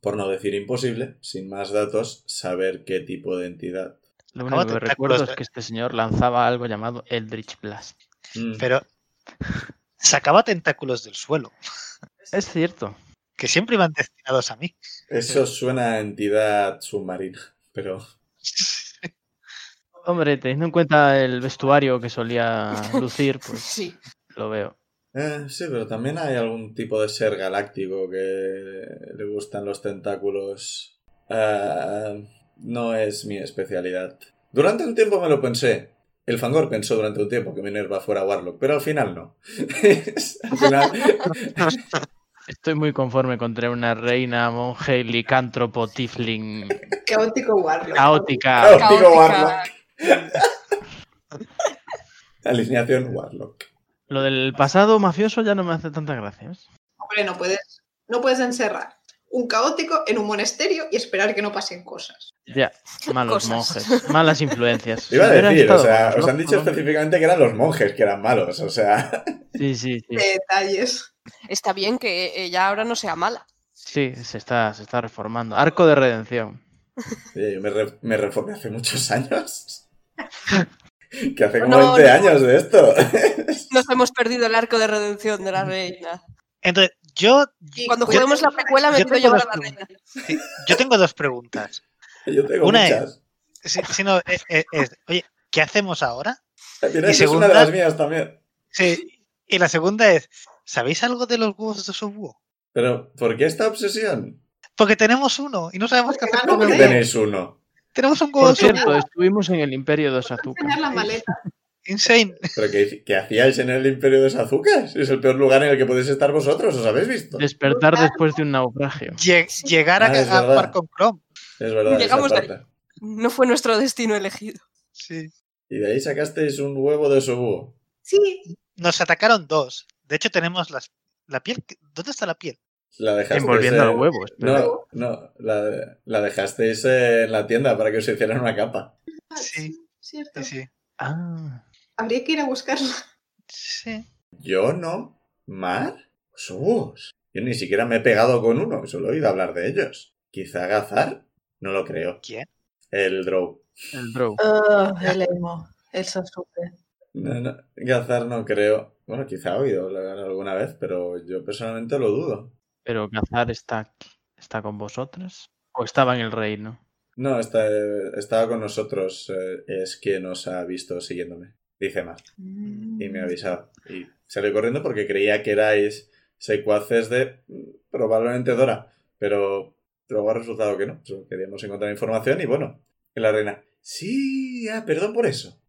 A: por no decir imposible, sin más datos, saber qué tipo de entidad.
E: Lo
C: Acaba
E: único que recuerdo es que este señor lanzaba algo llamado Eldritch Blast.
A: Mm.
C: Pero sacaba tentáculos del suelo,
E: Es cierto.
C: que siempre iban destinados a mí.
A: Eso suena a entidad submarina, pero
E: Hombre, teniendo en cuenta el vestuario que solía lucir, pues
D: Sí.
E: lo veo.
A: eh, sí, pero también hay algún tipo de ser galáctico que le gustan los tentáculos. Ah, no es mi especialidad. Durante un tiempo me lo pensé. El Fangor pensó durante un tiempo que Minerva fuera Warlock, pero al final no. al final,
E: Estoy muy conforme con tener una reina, monje, licántropo, tifling,
B: Caótico Warlock.
E: caótica.
A: Caótico
D: Caótica.
A: alineación Warlock.
E: Lo del pasado mafioso ya no me hace tanta gracia. ¿ves?
B: Hombre, no puedes, no puedes encerrar un caótico en un monasterio y esperar que no pasen cosas.
E: Ya, malos
D: Cosas.
E: monjes, malas influencias.
A: Iba a decir, o
E: estado
A: sea,
E: malos
A: os han dicho específicamente que eran los monjes que eran malos, o sea.
E: Sí, sí, sí.
B: Detalles.
D: Está bien que ella ahora no sea mala.
E: Sí, se está, se está reformando. Arco de redención.
A: Oye, yo me, re- me reformé hace muchos años. que hace como
D: No,
A: 20
D: no.
A: años de esto.
D: Nos hemos perdido el arco de redención de la reina.
C: Entonces, yo,
B: Y
D: Cuando
C: Yo-
D: juguemos la precuela me quiero llevar a la reina.
C: sí, yo tengo dos preguntas.
A: Yo tengo
C: Una es-
A: muchas.
C: Si, si no, eh, eh, es, oye, ¿qué hacemos ahora?
A: Mira,
C: y
A: es una de las mías también.
C: Sí, y la segunda es, ¿sabéis algo de los huevos de Sobuo?
A: Pero, ¿por qué esta obsesión?
C: Porque tenemos uno y no sabemos qué hacer con
A: ¿Cómo
C: él.
A: tenéis uno?
C: Tenemos un huevo
E: Por cierto, estuvimos en el Imperio de Osazuka.
B: la maleta.
C: Insane.
A: ¿Pero qué, qué hacíais en el Imperio de Sazuka? Es el peor lugar en el que podéis estar vosotros, ¿os habéis visto? Es
E: Despertar después de un naufragio.
C: Lle- llegar a,
A: Ah, es
C: a
A: verdad.
C: jugar con Chrome.
A: verdad, esa
D: Llegamos
A: parte.
D: No fue nuestro destino elegido.
C: Sí.
A: Y de ahí sacasteis un huevo de su búho.
B: Sí,
C: Nos atacaron dos. De hecho, tenemos las, la piel. ¿Dónde está la piel?
A: La dejasteis.
E: Envolviendo
A: en-
E: al huevo. espera.
A: No, no, la, la dejasteis en la tienda para que os hicieran una capa.
B: Ah,
C: Sí,
B: cierto.
C: sí, sí.
E: Ah,
B: Habría que ir a buscarla.
C: Sí.
A: Yo no. ¿Mar? Sus. Yo ni siquiera me he pegado con uno, solo he oído hablar de ellos. Quizá Gazar. No lo creo.
C: ¿Quién?
A: El Drow.
E: el Drow.
B: Ah, el emo, el Sasuke.
A: No, no, Gazar no creo. Bueno, quizá he oído hablar alguna vez, pero yo personalmente lo dudo.
E: Pero Gazar está aquí. ¿Está con vosotros? ¿O estaba en el reino?
A: No, está, estaba con nosotros. eh, es quien nos ha visto siguiéndome. Dice más. Y me ha avisado. Y salió corriendo porque creía que erais secuaces de mm, probablemente Dora. Pero luego ha resultado que no. Solo queríamos encontrar información y bueno. Y la reina. Sí, ah, perdón por eso.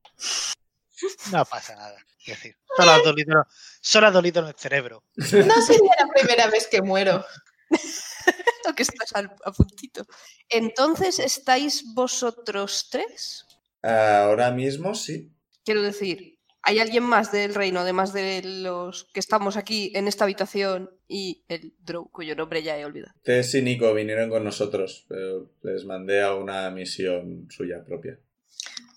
C: No pasa nada. Es decir, solo ha dolido, solo ha dolido en el cerebro.
B: No sería la primera vez que muero.
D: que estás al- a puntito. Entonces, ¿estáis vosotros tres?
A: Ahora mismo sí.
D: Quiero decir, ¿hay alguien más del reino, además de los que estamos aquí en esta habitación y el Drow, cuyo nombre ya he olvidado?
A: Tess y Nico vinieron con nosotros, pero les mandé a una misión suya propia.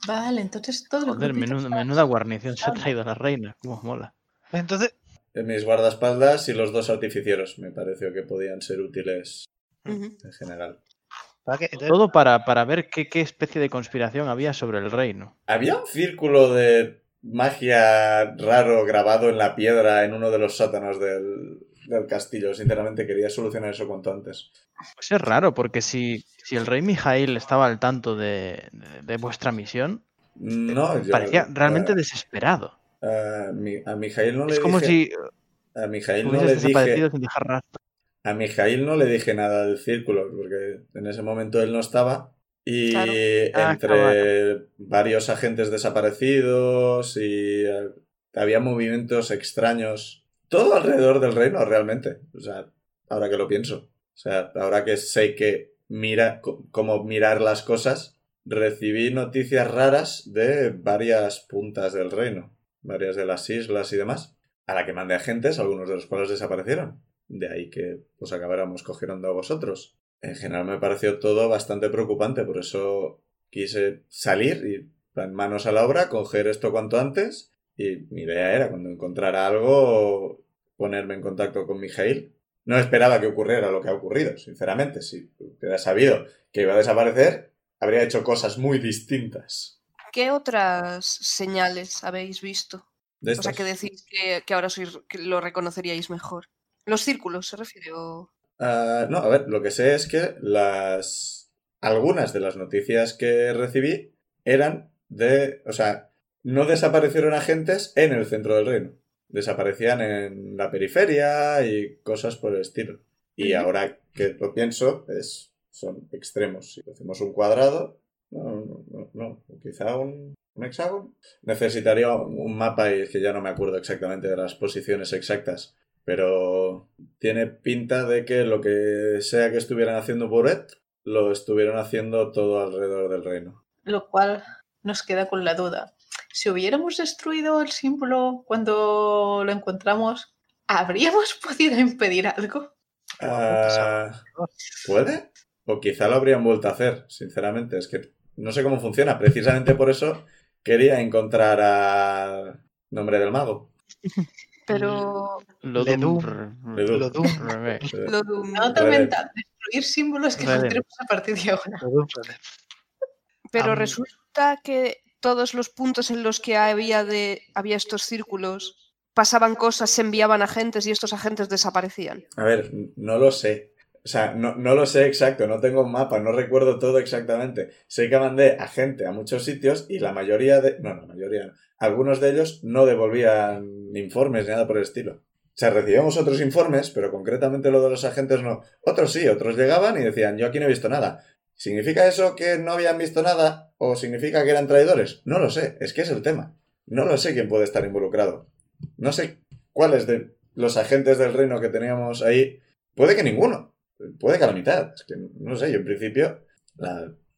B: Vale, entonces todo
E: Joder,
B: grupito
E: menuda,
B: está-
E: menuda guarnición se ha traído la reina. Cómo mola.
C: Entonces,
A: Mis guardaespaldas y los dos artificieros me pareció que podían ser útiles en general.
C: ¿para qué? Entonces,
E: Todo para, para ver qué, qué especie de conspiración había sobre el reino.
A: Había un círculo de magia raro grabado en la piedra en uno de los sótanos del, del castillo. Sinceramente quería solucionar eso cuanto antes.
E: Pues es raro, porque si, si el rey Mijail estaba al tanto de, de- de vuestra misión,
A: No, yo,
E: parecía realmente
A: a,
E: desesperado.
A: a, Mi- a Mijail no le
E: Es como
A: dije,
E: si
A: a Mijail no le
E: desaparecido
A: dije
E: sin dejar rastro.
A: a Mijail no le dije nada del círculo porque en ese momento él no estaba y
D: Claro.
E: Ah,
A: entre varios agentes desaparecidos y eh, había movimientos extraños todo alrededor del reino realmente. O sea ahora que lo pienso. O sea ahora que sé que mira cómo mirar las cosas recibí noticias raras de varias puntas del reino varias de las islas y demás a la que mandé agentes algunos de los cuales desaparecieron. De ahí que pues acabáramos cogiendo a vosotros. En general me pareció todo bastante preocupante, por eso quise salir y manos a la obra, coger esto cuanto antes y mi idea era cuando encontrara algo ponerme en contacto con Mijail. No esperaba que ocurriera lo que ha ocurrido, sinceramente. Si hubiera sabido que iba a desaparecer, habría hecho cosas muy distintas.
D: ¿Qué otras señales habéis visto?
A: De
D: O sea, que decís que, que ahora sois, que lo reconoceríais mejor. Los círculos, se refiere. o-
A: Ah, no, a ver, lo que sé es que las. Algunas de las noticias que recibí eran de. O sea, no desaparecieron agentes en el centro del reino. Desaparecían en la periferia y cosas por el estilo. Y ahora que lo pienso, es, son extremos. Si hacemos un cuadrado, no, no, quizá un, un hexágono. Necesitaría un mapa y es que ya no me acuerdo exactamente de las posiciones exactas. Pero tiene pinta de que lo que sea que estuvieran haciendo Boret, lo estuvieron haciendo todo alrededor del reino.
B: Lo cual nos queda con la duda. Si hubiéramos destruido el símbolo cuando lo encontramos, ¿habríamos podido impedir algo?
A: Ah, ¿Puede? O quizá lo habrían vuelto a hacer, sinceramente. Es que no sé cómo funciona. Precisamente por eso quería encontrar a Nombre del Mago.
D: Pero
E: Lo
C: Ledum.
A: Ledum.
C: Lo dum.
E: Revés.
D: Lo de un-
B: Nota
A: Vale.
B: mental, destruir símbolos que
E: Vale.
B: encontremos a partir de ahora.
D: Pero resulta que todos los puntos en los que había, de, había estos círculos pasaban cosas, se enviaban agentes y estos agentes desaparecían.
A: A ver, no lo sé. O sea, no, lo sé exacto, no tengo un mapa, no recuerdo todo exactamente. Sé que mandé a gente a muchos sitios y la mayoría de... No, la mayoría no. Algunos de ellos no devolvían informes ni nada por el estilo. O sea, recibíamos otros informes, pero concretamente lo de los agentes no. Otros sí, otros llegaban y decían, yo aquí no he visto nada. ¿Significa eso que no habían visto nada o significa que eran traidores? No lo sé, es que es el tema. No lo sé quién puede estar involucrado. No sé cuáles de los agentes del reino que teníamos ahí. Puede que ninguno. Puede que la mitad. Es que no sé, yo en principio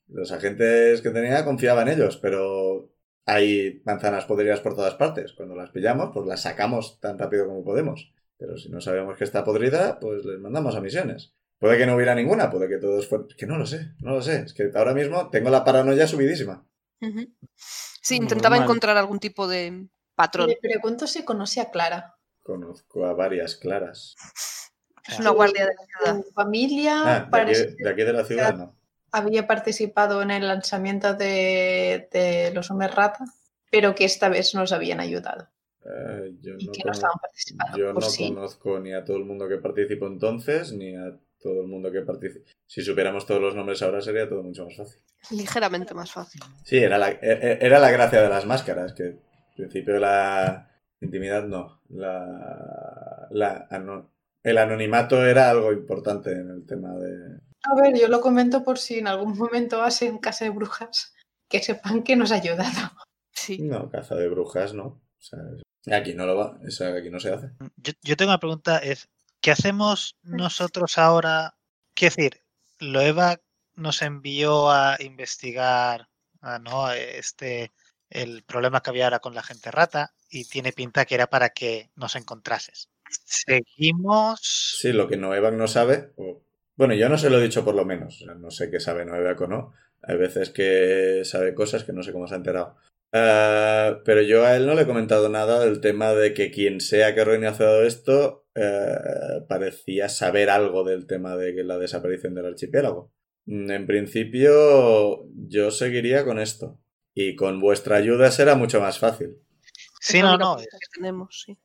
A: los agentes que tenía confiaba en ellos, pero hay manzanas podridas por todas partes. Cuando las pillamos, pues las sacamos tan rápido como podemos. Pero si no sabemos que está podrida, pues les mandamos a misiones. Puede que no hubiera ninguna, puede que todos fueran... Es que no lo sé, no lo sé. Es que ahora mismo tengo la paranoia subidísima.
D: Sí, intentaba
E: Normal.
D: encontrar algún tipo de patrón.
B: Le pregunto si conoce a Clara.
A: Conozco a varias claras.
D: Es una guardia de la ciudad.
B: Su familia
A: Ah, de aquí,
B: parece
A: de aquí de la ciudad no.
B: había participado en el lanzamiento de, de los hombres rata, pero que esta vez nos habían ayudado
A: Eh, yo
B: y
A: no,
B: que no
A: cono-
B: estaban participando
A: yo
B: por
A: no
B: sí.
A: conozco ni a todo el mundo que participó entonces, ni a todo el mundo que participó. Si supiéramos todos los nombres ahora sería todo mucho más fácil.
D: Ligeramente más fácil.
A: Sí, era la, e- e- era la gracia de las máscaras, que al principio la intimidad no. La, la ano- el anonimato era algo importante en el tema de...
B: A ver, yo lo comento por si en algún momento hacen casa de brujas, que sepan que nos ha ayudado.
D: Sí.
A: No, caza de brujas, no. O sea, aquí no lo va, eso aquí no se hace.
C: Yo, yo tengo una pregunta, es, ¿qué hacemos nosotros ahora quiero decir, Loeva nos envió a investigar ah, ¿no? este el problema que había ahora con la gente rata y tiene pinta que era para que nos encontrases. Seguimos.
A: Sí, lo que Noevac no sabe. o- Bueno, yo no se lo he dicho por lo menos. no sé qué sabe Noevac o no. Hay veces que sabe cosas que no sé cómo se ha enterado. Ah, pero yo a él no le he comentado nada del tema de que quien sea que ha organizado esto eh, parecía saber algo del tema de la desaparición del archipiélago. Mm, En principio, yo seguiría con esto. Y con vuestra ayuda será mucho más fácil.
C: Sí, no, no.
D: tenemos, sí.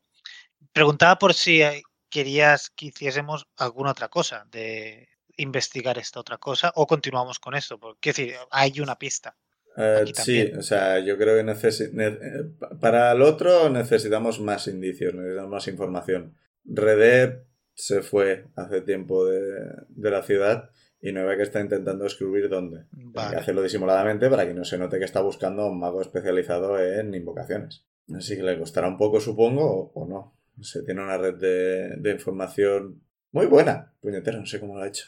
C: Preguntaba por si eh, querías que hiciésemos alguna otra cosa, de investigar esta otra cosa, o continuamos con esto, porque es decir, hay una pista.
A: Eh, sí, o sea, yo creo que necesi- ne- pa- para el otro necesitamos más indicios, necesitamos más información. Redep se fue hace tiempo de, de la ciudad y Nueva que está intentando descubrir dónde. Tiene que hacerlo disimuladamente para que no se note que está buscando a un mago especializado en invocaciones. Así que le costará un poco, supongo, o, o no. Se tiene una red de, de información muy buena. Puñetero, no sé cómo lo ha hecho.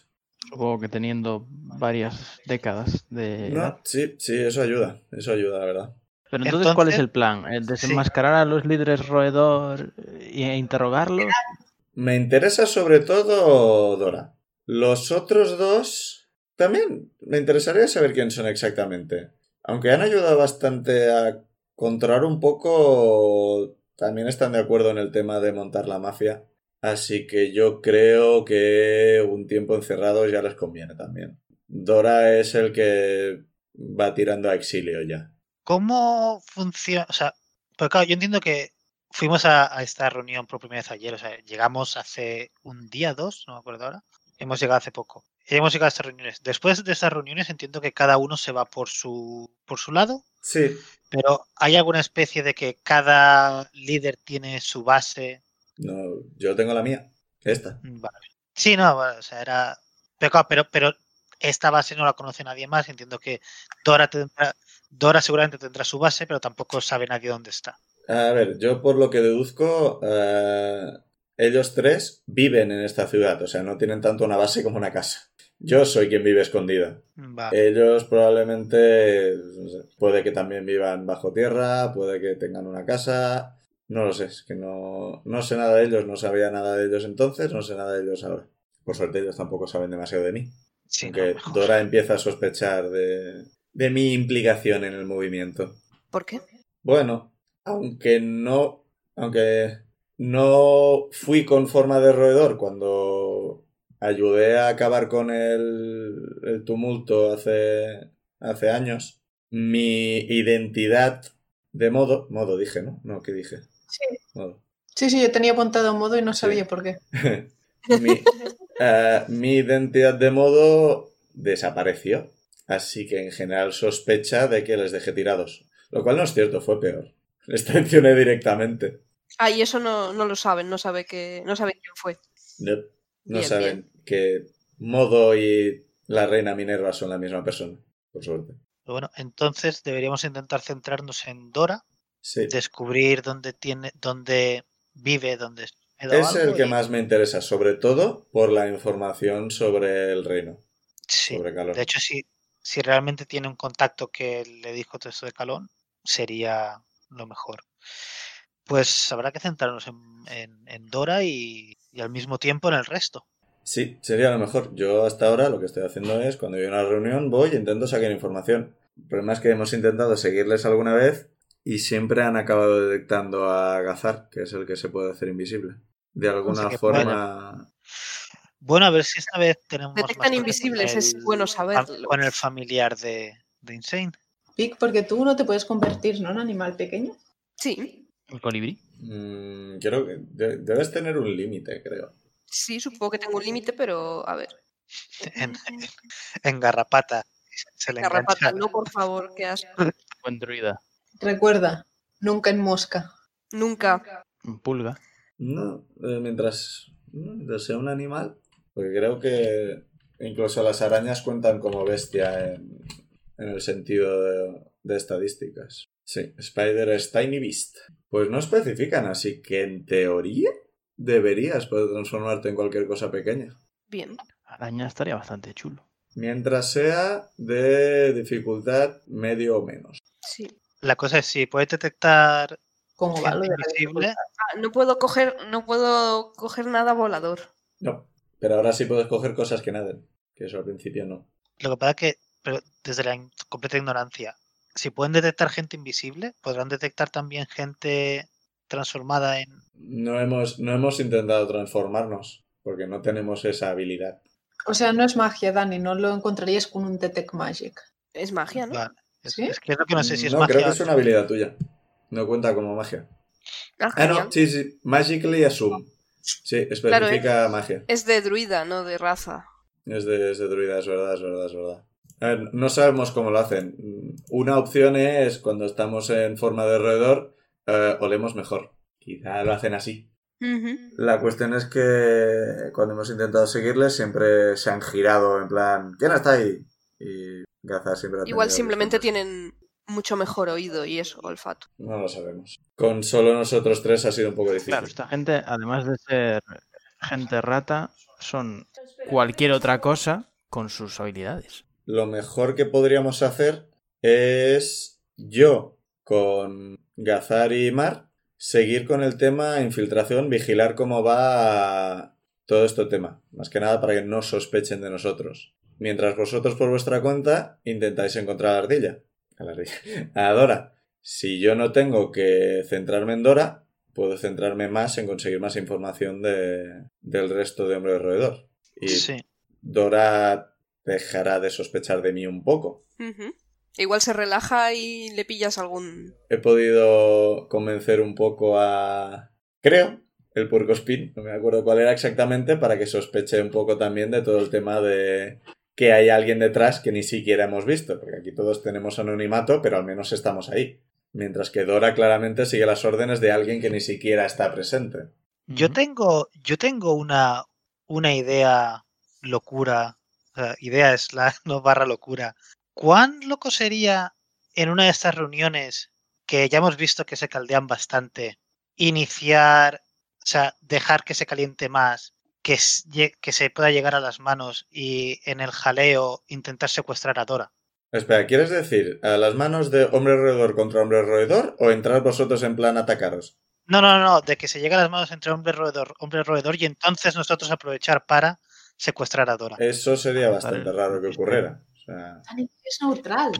E: Supongo que teniendo varias décadas de.
A: No, sí, sí, eso ayuda. Eso ayuda, la verdad.
E: Pero entonces, ¿cuál es el plan? ¿El
C: Sí.
E: ¿Desenmascarar a los líderes roedor e interrogarlos?
A: Me interesa sobre todo Dora. Los otros dos también me interesaría saber quién son exactamente. Aunque han ayudado bastante a controlar un poco, también están de acuerdo en el tema de montar la mafia. Así que yo creo que un tiempo encerrados ya les conviene también. Dora es el que va tirando a exilio ya.
C: ¿Cómo funciona? O sea, pues claro, yo entiendo que fuimos a, a esta reunión por primera vez ayer, o sea, llegamos hace un día, dos, no me acuerdo ahora. Hemos llegado hace poco. Hemos llegado a estas reuniones. Después de estas reuniones entiendo que cada uno se va por su, por su lado,
A: Sí,
C: pero ¿hay alguna especie de que cada líder tiene su base?
A: no, yo tengo la mía. Esta.
C: Vale. Sí, no, vale, o sea, era... Pero, pero, pero esta base no la conoce nadie más. Entiendo que Dora, tendrá- Dora seguramente tendrá su base, pero tampoco sabe nadie dónde está.
A: A ver, yo por lo que deduzco, eh, ellos tres viven en esta ciudad, o sea, no tienen tanto una base como una casa. Yo soy quien vive escondida.
C: Vale.
A: Ellos probablemente, no sé, puede que también vivan bajo tierra, puede que tengan una casa, no lo sé, es que no, no sé nada de ellos, no sabía nada de ellos entonces, no sé nada de ellos ahora. Por suerte ellos tampoco saben demasiado de mí.
C: Sí,
A: aunque. Dora empieza a sospechar de, de mi implicación en el movimiento.
D: ¿Por qué?
A: Bueno, aunque no. Aunque no fui con forma de roedor cuando ayudé a acabar con el, el tumulto hace, hace años, mi identidad de modo. Modo dije, ¿no? No, ¿qué dije?
B: Sí.
A: Modo.
B: Sí, sí, yo tenía apuntado modo y no
A: Sí.
B: sabía por qué.
A: mi, eh, mi identidad de modo desapareció. Así que en general sospecha de que les dejé tirados. Lo cual no es cierto, fue peor. Les traicioné directamente.
D: Ah, y eso no, no lo saben, no sabe que, no sabe quién fue.
A: No, no
D: Bien,
A: saben que Modo y la reina Minerva son la misma persona, por suerte.
C: Pero bueno, entonces deberíamos intentar centrarnos en Dora,
A: Sí.
C: descubrir dónde tiene, dónde vive, dónde
A: Es el que más me interesa, sobre todo por la información sobre el reino,
C: Sí.
A: sobre Calor.
C: De hecho, si, si realmente tiene un contacto que le dijo todo esto de Calón, sería lo mejor. Pues habrá que centrarnos en, en- en Dora y, y al mismo tiempo en el resto.
A: Sí, sería lo mejor. Yo hasta ahora lo que estoy haciendo es, cuando hay una reunión, voy e intento sacar información. El problema es que hemos intentado seguirles alguna vez y siempre han acabado detectando a Gazar, que es el que se puede hacer invisible. De alguna forma...
C: Bueno, a ver si esta vez tenemos. más
D: Detectan invisibles,
C: con
D: es
C: el
D: bueno saberlo.
C: Con el familiar de, de Insane.
B: Vic, porque tú no te puedes convertir, ¿no? En animal pequeño.
D: Sí,
E: ¿El colibrí?
A: mm, creo que de- debes tener un límite, creo.
D: sí, supongo que tengo un límite, pero a ver.
C: En, en Garrapata. Se le
D: Garrapata,
C: engancha.
D: no, por favor, que has...
E: Buen druida.
B: Recuerda, nunca en mosca.
D: Nunca.
E: Un pulga.
A: No, eh, mientras, no, mientras sea un animal, porque creo que incluso las arañas cuentan como bestia en, en el sentido de, de estadísticas. Sí, Spider es Tiny Beast. Pues no especifican, así que en teoría deberías poder transformarte en cualquier cosa pequeña.
D: Bien.
E: Araña estaría bastante chulo.
A: Mientras sea de dificultad medio o menos.
D: Sí.
C: La cosa es si puedes detectar
B: ¿Cómo va lo de la?
D: Ah, no puedo coger, no puedo coger nada volador.
A: No. Pero ahora sí puedes coger cosas que naden. Que eso al principio no.
C: Lo que pasa es que, pero desde la in- completa ignorancia, si pueden detectar gente invisible, podrán detectar también gente transformada en.
A: No hemos, no hemos intentado transformarnos. Porque no tenemos esa habilidad.
B: O sea, no es magia, Dani, no lo encontrarías con un Detect Magic.
D: Es magia, ¿no?
C: Vale. Es,
B: ¿Sí?
C: es que es lo que no sé si es
A: no,
C: magia.
A: creo que es una habilidad tuya. No cuenta como magia.
D: Ah,
A: Ah, no, sí, sí. Magically assume. Sí, especifica magia.
D: Es de druida, no de raza.
A: Es de, es de druida, es verdad, es verdad, es verdad. A ver, no sabemos cómo lo hacen. Una opción es cuando estamos en forma de roedor, eh, olemos mejor. Quizá lo hacen así. La cuestión es que cuando hemos intentado seguirles siempre se han girado en plan, ¿quién está ahí? Y Gaza siempre ha
D: Igual simplemente tienen mucho mejor oído y eso, olfato.
A: No lo sabemos. Con solo nosotros tres ha sido un poco difícil.
E: Claro, esta gente, además de ser gente rata, son cualquier otra cosa con sus habilidades.
A: Lo mejor que podríamos hacer es yo con Gazar y Mar seguir con el tema infiltración, vigilar cómo va todo este tema. Más que nada para que no sospechen de nosotros. Mientras vosotros por vuestra cuenta intentáis encontrar a la ardilla. A la ardilla. A Dora. Si yo no tengo que centrarme en Dora, puedo centrarme más en conseguir más información de, del resto de hombres roedor. Y
C: Sí.
A: Dora dejará de sospechar de mí un poco.
D: Igual se relaja y le pillas algún...
A: He podido convencer un poco a... Creo, el puercospín, no me acuerdo cuál era exactamente, para que sospeche un poco también de todo el tema de que hay alguien detrás que ni siquiera hemos visto, porque aquí todos tenemos anonimato, pero al menos estamos ahí. Mientras que Dora claramente sigue las órdenes de alguien que ni siquiera está presente.
C: Yo tengo, yo tengo una, una idea locura. o sea, idea es la no barra locura. ¿Cuán loco sería en una de estas reuniones que ya hemos visto que se caldean bastante, iniciar, o sea, dejar que se caliente más, que, se pueda llegar a las manos y en el jaleo intentar secuestrar a Dora?
A: Espera, ¿quieres decir a las manos de hombre roedor contra hombre roedor o entrar vosotros en plan atacaros?
C: No, no, no, de que se llegue a las manos entre hombre roedor, hombre roedor y entonces nosotros aprovechar para secuestrar a Dora.
A: Eso sería
E: Vale.
A: bastante raro que ocurriera. O sea,
B: es neutral.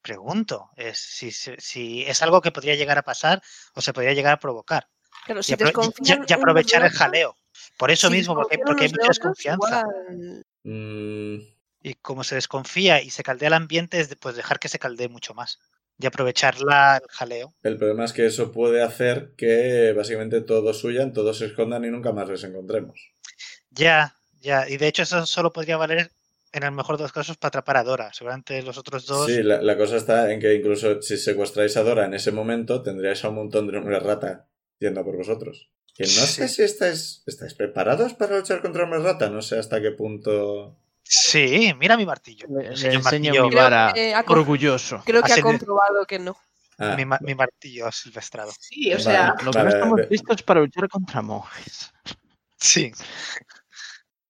C: Pregunto, es si, si- si es algo que podría llegar a pasar o se podría llegar a provocar. Y,
D: si
C: apro- y-
D: desconfían
C: y- y aprovechar el jaleo. Por eso mismo, porque, porque hay mucha desconfianza.
D: igual-
A: mm,
C: Y como se desconfía y se caldea el ambiente, es de- pues dejar que se caldee mucho más. Y aprovechar la- el jaleo.
A: el problema es que eso puede hacer que básicamente todos huyan, todos se escondan y nunca más les encontremos.
C: Ya, ya. Y de hecho eso solo podría valer en el mejor de los casos para atrapar a Dora. Seguramente los otros dos...
A: Sí, la, la cosa está en que incluso si secuestráis a Dora en ese momento, tendríais a un montón de hombres rata yendo a por vosotros. Que no sé si estáis, estáis preparados para luchar contra hombres rata, no sé hasta qué punto...
C: Sí, mira mi martillo.
E: Le,
C: Enseño martillo,
E: mi
D: Creo
E: vara orgulloso.
D: Creo que ha comprobado que no.
A: Ah,
C: mi, mi martillo silvestrado.
B: Sí, o sea,
A: Vale.
E: Lo que no estamos listos para luchar contra monjes.
C: Sí.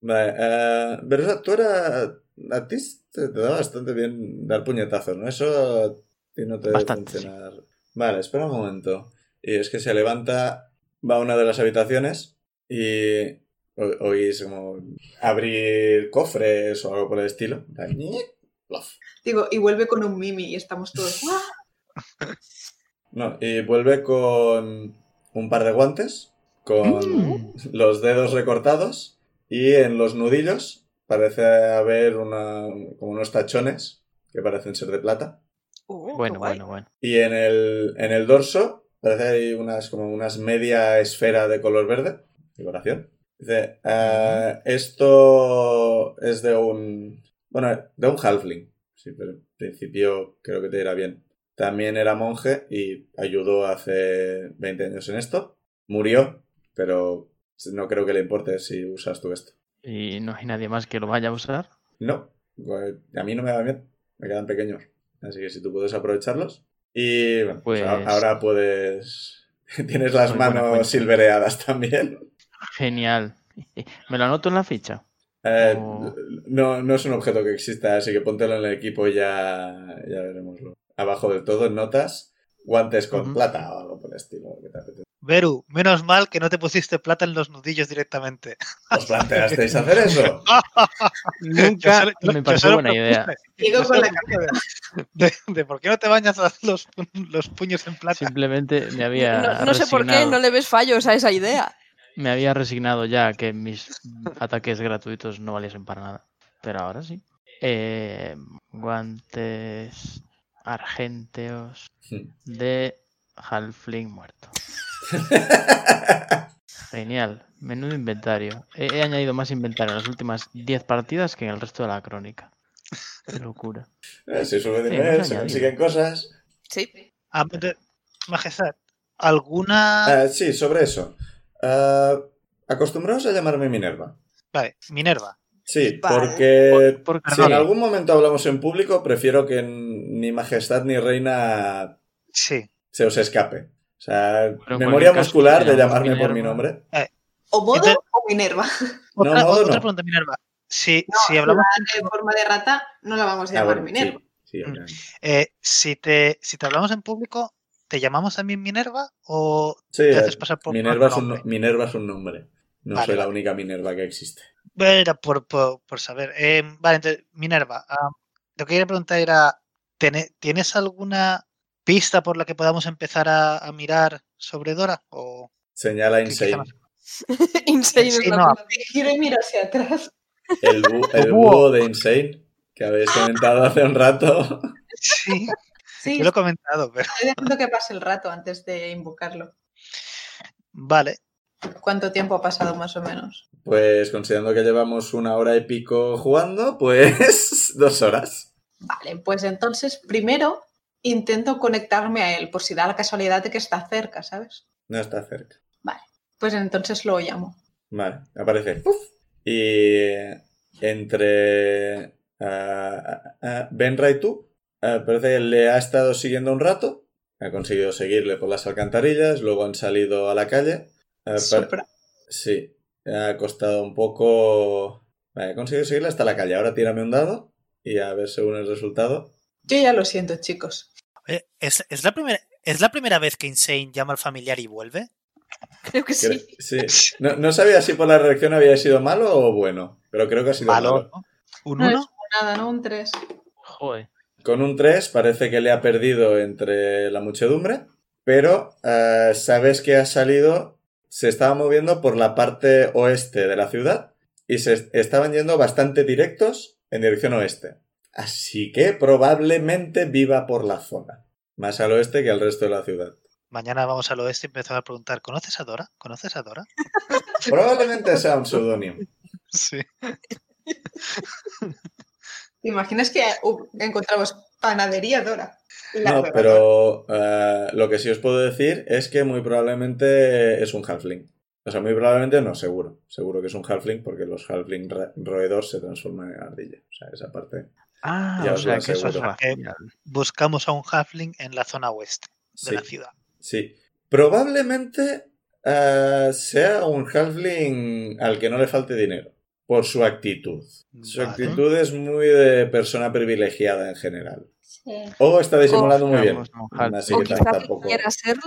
A: Vale, eh, Verusa, tú era... A ti te, te da bastante bien dar puñetazos, ¿no? Eso no te debe
E: Bastante, sí.
A: funcionar. Vale, espera un momento. Y es que se levanta, va a una de las habitaciones y o- oís como abrir cofres o algo por el estilo.
B: Digo, y vuelve con un mimi y estamos todos.
A: No, y vuelve con un par de guantes, con
E: Mm.
A: los dedos recortados y en los nudillos parece haber una, como unos tachones que parecen ser de plata.
D: Uh, qué
E: Bueno, bueno, bueno.
A: Y en el, en el dorso parece hay unas como unas media esfera de color verde. Decoración. Dice, "Ah, esto es de un... Bueno, de un halfling. Sí, pero en principio creo que te irá bien. También era monje y ayudó hace 20 años en esto. Murió, pero no creo que le importe si usas tú esto.
E: ¿Y no hay nadie más que lo vaya a usar?
A: No, pues, a mí no me va bien. Me quedan pequeños. Así que si tú puedes aprovecharlos. Y bueno, pues
E: Pues-
A: ahora puedes... Tienes las
E: Muy
A: manos silvereadas también.
E: Genial. ¿Me lo anoto en la ficha?
A: Eh,
E: O-
A: no, no es un objeto que exista, así que póntelo en el equipo y ya, ya veremoslo. Abajo del todo, en notas, guantes con plata o algo por el estilo. que te.
C: Beru, menos mal que no te pusiste plata en los nudillos directamente.
A: ¿Os planteasteis hacer eso?
E: Nunca
C: Yo
E: me
C: solo
E: buena idea.
C: yo
B: con la
C: de, de por qué no te bañas los, los puños en plata.
E: Simplemente me había
D: No, no sé por qué no le ves fallos a esa idea.
E: Me había resignado ya a que mis ataques gratuitos no valiesen para nada. Pero ahora sí. Eh, guantes argenteos de Halfling muerto. Genial. Menudo inventario. He, he añadido más inventario en las últimas 10 partidas que en el resto de la crónica. Qué locura.
A: Eh, si sube
E: Sí,
A: dinero, se consiguen cosas.
D: Sí.
C: Ah, de- Majestad, ¿alguna.
A: Ah, sí, sobre eso. Ah, acostumbraos a llamarme Minerva.
C: Vale, Minerva.
A: Sí,
D: Vale.
A: porque
E: Por- por
A: si en algún momento hablamos en público, prefiero que ni majestad ni reina
C: Sí.
A: se os escape. O sea, memoria
E: caso,
A: muscular de llamarme por mi nombre.
B: O modo
C: Entonces-
B: o Minerva.
C: Otra,
A: modo
C: otra
A: no.
C: pregunta, Minerva. Si,
B: No,
C: si hablamos.
B: En forma de rata no la vamos a
A: Ah,
B: llamar Minerva.
A: sí, sí, obviamente.
C: eh, si, te, si te hablamos en público, ¿te llamamos también Minerva o
A: Sí,
C: te
A: eh,
C: haces pasar por
A: Minerva, es un? Minerva es un nombre. No
C: Vale,
A: soy la única Minerva que existe.
C: Era por, por, por saber. Eh, vale, entonces, Minerva, ah, lo que quería preguntar era: ¿tiene- ¿tienes alguna pista por la que podamos empezar a, a mirar sobre Dora? O
A: Señala Insane.
D: Insane es la
C: no.
B: Giro y miro hacia atrás.
A: El, bu- el
E: búho
A: de Insane, que habéis comentado hace un rato.
C: Sí,
B: Sí,
C: yo lo he comentado, pero
B: estoy dejando que pase el rato antes de invocarlo.
C: vale.
B: ¿Cuánto tiempo ha pasado más o menos?
A: Pues considerando que llevamos una hora y pico jugando, pues dos horas.
B: Vale, pues entonces primero intento conectarme a él por si da la casualidad de que está cerca, ¿sabes?
A: No está cerca.
B: Pues entonces lo llamo.
A: Vale, aparece. Y entre ah, ah, Benra y tú, ah, parece que le ha estado siguiendo un rato. Ha conseguido seguirle por las alcantarillas, luego han salido a la calle. Pa-
B: Sopra.
A: Sí, ha costado un poco. Vale, he conseguido seguirle hasta la calle. Ahora tírame un dado y a ver según el resultado.
B: Yo ya lo siento, chicos.
F: Oye, ¿Es, es la primera, ¿Es la primera vez que Insane llama al familiar y vuelve?
D: Creo que sí.
A: sí. No, no sabía si por la reacción había sido malo o bueno, pero creo que ha sido malo.
C: Malo, ¿no? ¿Un
B: No es
C: 1?
B: nada, ¿no? Un 3.
E: Joder.
A: Con un 3 parece que le ha perdido entre la muchedumbre, pero eh, sabes que ha salido, se estaba moviendo por la parte oeste de la ciudad y se est- estaban yendo bastante directos en dirección oeste. Así que probablemente viva por la zona, más al oeste que al resto de la ciudad.
C: Mañana vamos al oeste y empezamos a preguntar: ¿conoces a Dora? ¿Conoces a Dora?
A: Probablemente sea un seudónimo.
C: Sí.
B: ¿Te imaginas que uh, encontramos panadería Dora? La
A: No, pero eh, lo que sí os puedo decir es que muy probablemente es un halfling. O sea, muy probablemente no, seguro. Seguro que es un halfling porque los halfling roedores se transforman en ardilla. O sea, esa parte.
E: Ah,
A: Ya
E: o sea que eso es racial.
C: Buscamos a un halfling en la zona oeste de
A: Sí,
C: la ciudad.
A: sí. Probablemente eh, sea un halfling al que no le falte dinero. Por su actitud. Su actitud es muy de persona privilegiada en general.
B: Sí.
A: O está disimulando muy bien. Así
D: o
A: que
D: quizá
A: tampoco.
D: quiera serlo.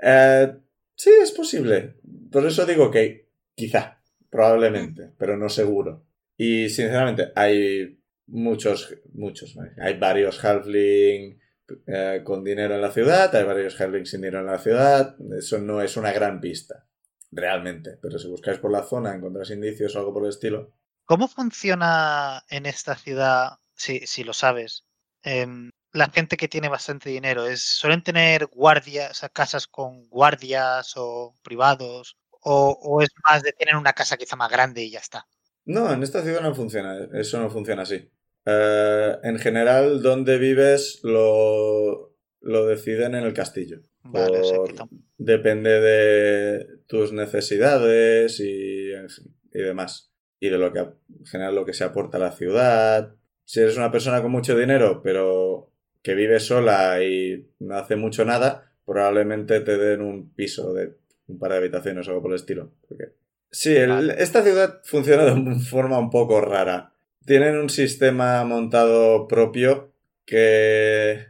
A: Eh, sí, es posible. Por eso digo que quizá, probablemente, pero no seguro. Y sinceramente, hay muchos, muchos, hay varios halfling eh, con dinero en la ciudad, hay varios halfling sin dinero en la ciudad. Eso no es una gran pista, realmente. Pero si buscáis por la zona, encontráis indicios o algo por el estilo.
C: ¿Cómo funciona en esta ciudad, si, si lo sabes, em, la gente que tiene bastante dinero? ¿Es, ¿Suelen tener guardias, o sea, casas con guardias o privados? O, o es más de tener una casa quizá más grande y ya está?
A: No, en esta ciudad no funciona, eso no funciona así. Eh, en general, donde vives lo, lo deciden en el castillo.
C: Vale,
A: Por- Depende de tus necesidades y, y demás. Y de lo que en general lo que se aporta a la ciudad. Si eres una persona con mucho dinero, pero que vive sola y no hace mucho nada, probablemente te den un piso de un par de habitaciones o algo por el estilo. Porque Sí, el- esta ciudad funciona de una forma un poco rara. Tienen un sistema montado propio que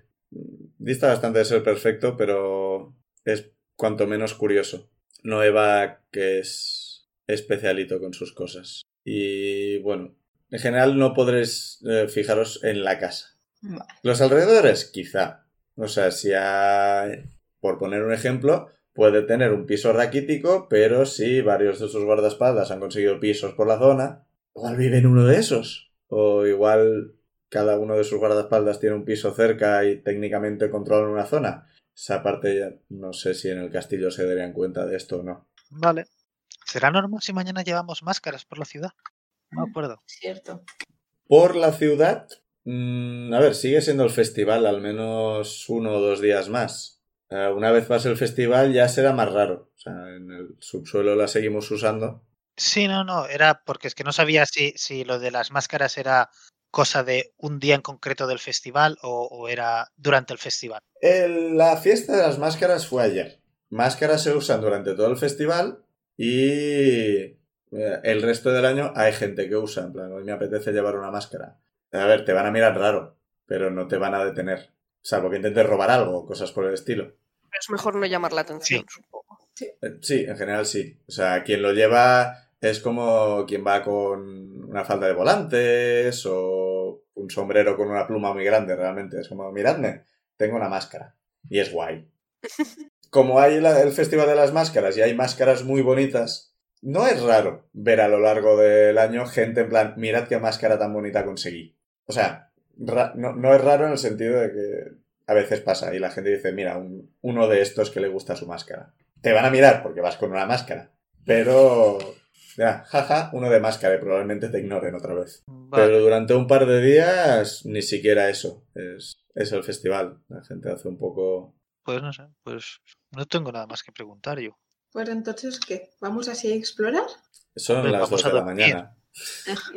A: dista bastante de ser perfecto, pero es cuanto menos curioso. Noeva, que es especialito con sus cosas. Y bueno, en general no podréis eh, fijaros en la casa.
B: Vale.
A: Los alrededores, quizá. O sea, si hay, por poner un ejemplo, puede tener un piso raquítico, pero si varios de sus guardaespaldas han conseguido pisos por la zona, igual vive en uno de esos. O igual cada uno de sus guardaespaldas tiene un piso cerca y técnicamente controlan una zona. Esa parte ya no sé si en el castillo se darían cuenta de esto o no.
C: Vale. ¿Será normal si mañana llevamos máscaras por la ciudad? No me acuerdo.
B: Cierto.
A: Por la ciudad, mm, a ver, sigue siendo el festival al menos uno o dos días más. Eh, una vez pase el festival ya será más raro. O sea, en el subsuelo la seguimos usando.
C: Sí, no, no, era porque es que no sabía si, si lo de las máscaras era cosa de un día en concreto del festival o, o era durante el festival.
A: El- la fiesta de las máscaras fue ayer. Máscaras se usan durante todo el festival y eh, el resto del año hay gente que usa. En plan, hoy me apetece llevar una máscara. A ver, te van a mirar raro, pero no te van a detener. Salvo que intentes robar algo o cosas por el estilo.
D: Es mejor no llamar la atención, supongo.
A: Eh, Sí, en general sí. O sea, quien lo lleva es como quien va con una falda de volantes o un sombrero con una pluma muy grande, realmente. Es como, miradme, tengo una máscara. Y es guay. Como hay la- el Festival de las Máscaras y hay máscaras muy bonitas, no es raro ver a lo largo del año gente en plan, mirad qué máscara tan bonita conseguí. O sea, ra- no, no es raro en el sentido de que a veces pasa y la gente dice, mira, un- uno de estos que le gusta su máscara te van a mirar porque vas con una máscara. Pero, ya, jaja, uno de máscara y probablemente te ignoren otra vez.
C: Vale,
A: Pero durante un par de días, ni siquiera eso. Es, es el festival. La gente hace un poco...
C: pues no sé, pues no tengo nada más que preguntar yo.
B: Pues entonces, ¿qué? ¿Vamos así a explorar?
A: Son
C: Hombre,
A: las
C: vamos
A: 2
C: a
A: de la mañana.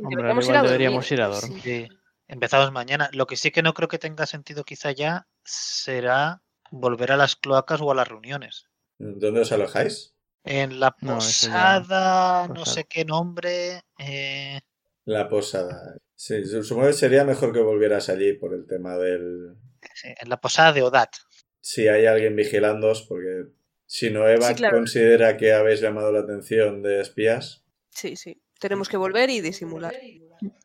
E: Hombre,
D: Deberíamos
E: igual
D: ir a dormir.
E: deberíamos ir a dormir.
C: Sí, empezamos mañana. Lo que sí que no creo que tenga sentido quizá ya será volver a las cloacas o a las reuniones.
A: ¿Dónde os alojáis?
C: En la
E: No, eso ya-
C: posada, no sé qué nombre. eh,
A: La posada. Sí, supongo que sería mejor que volvieras allí por el tema del...
C: sí, en la posada de Odat.
A: Si hay alguien vigilándoos, porque si no Eva
D: Sí, claro.
A: considera que habéis llamado la atención de espías,
D: Sí, sí. Tenemos que volver y disimular.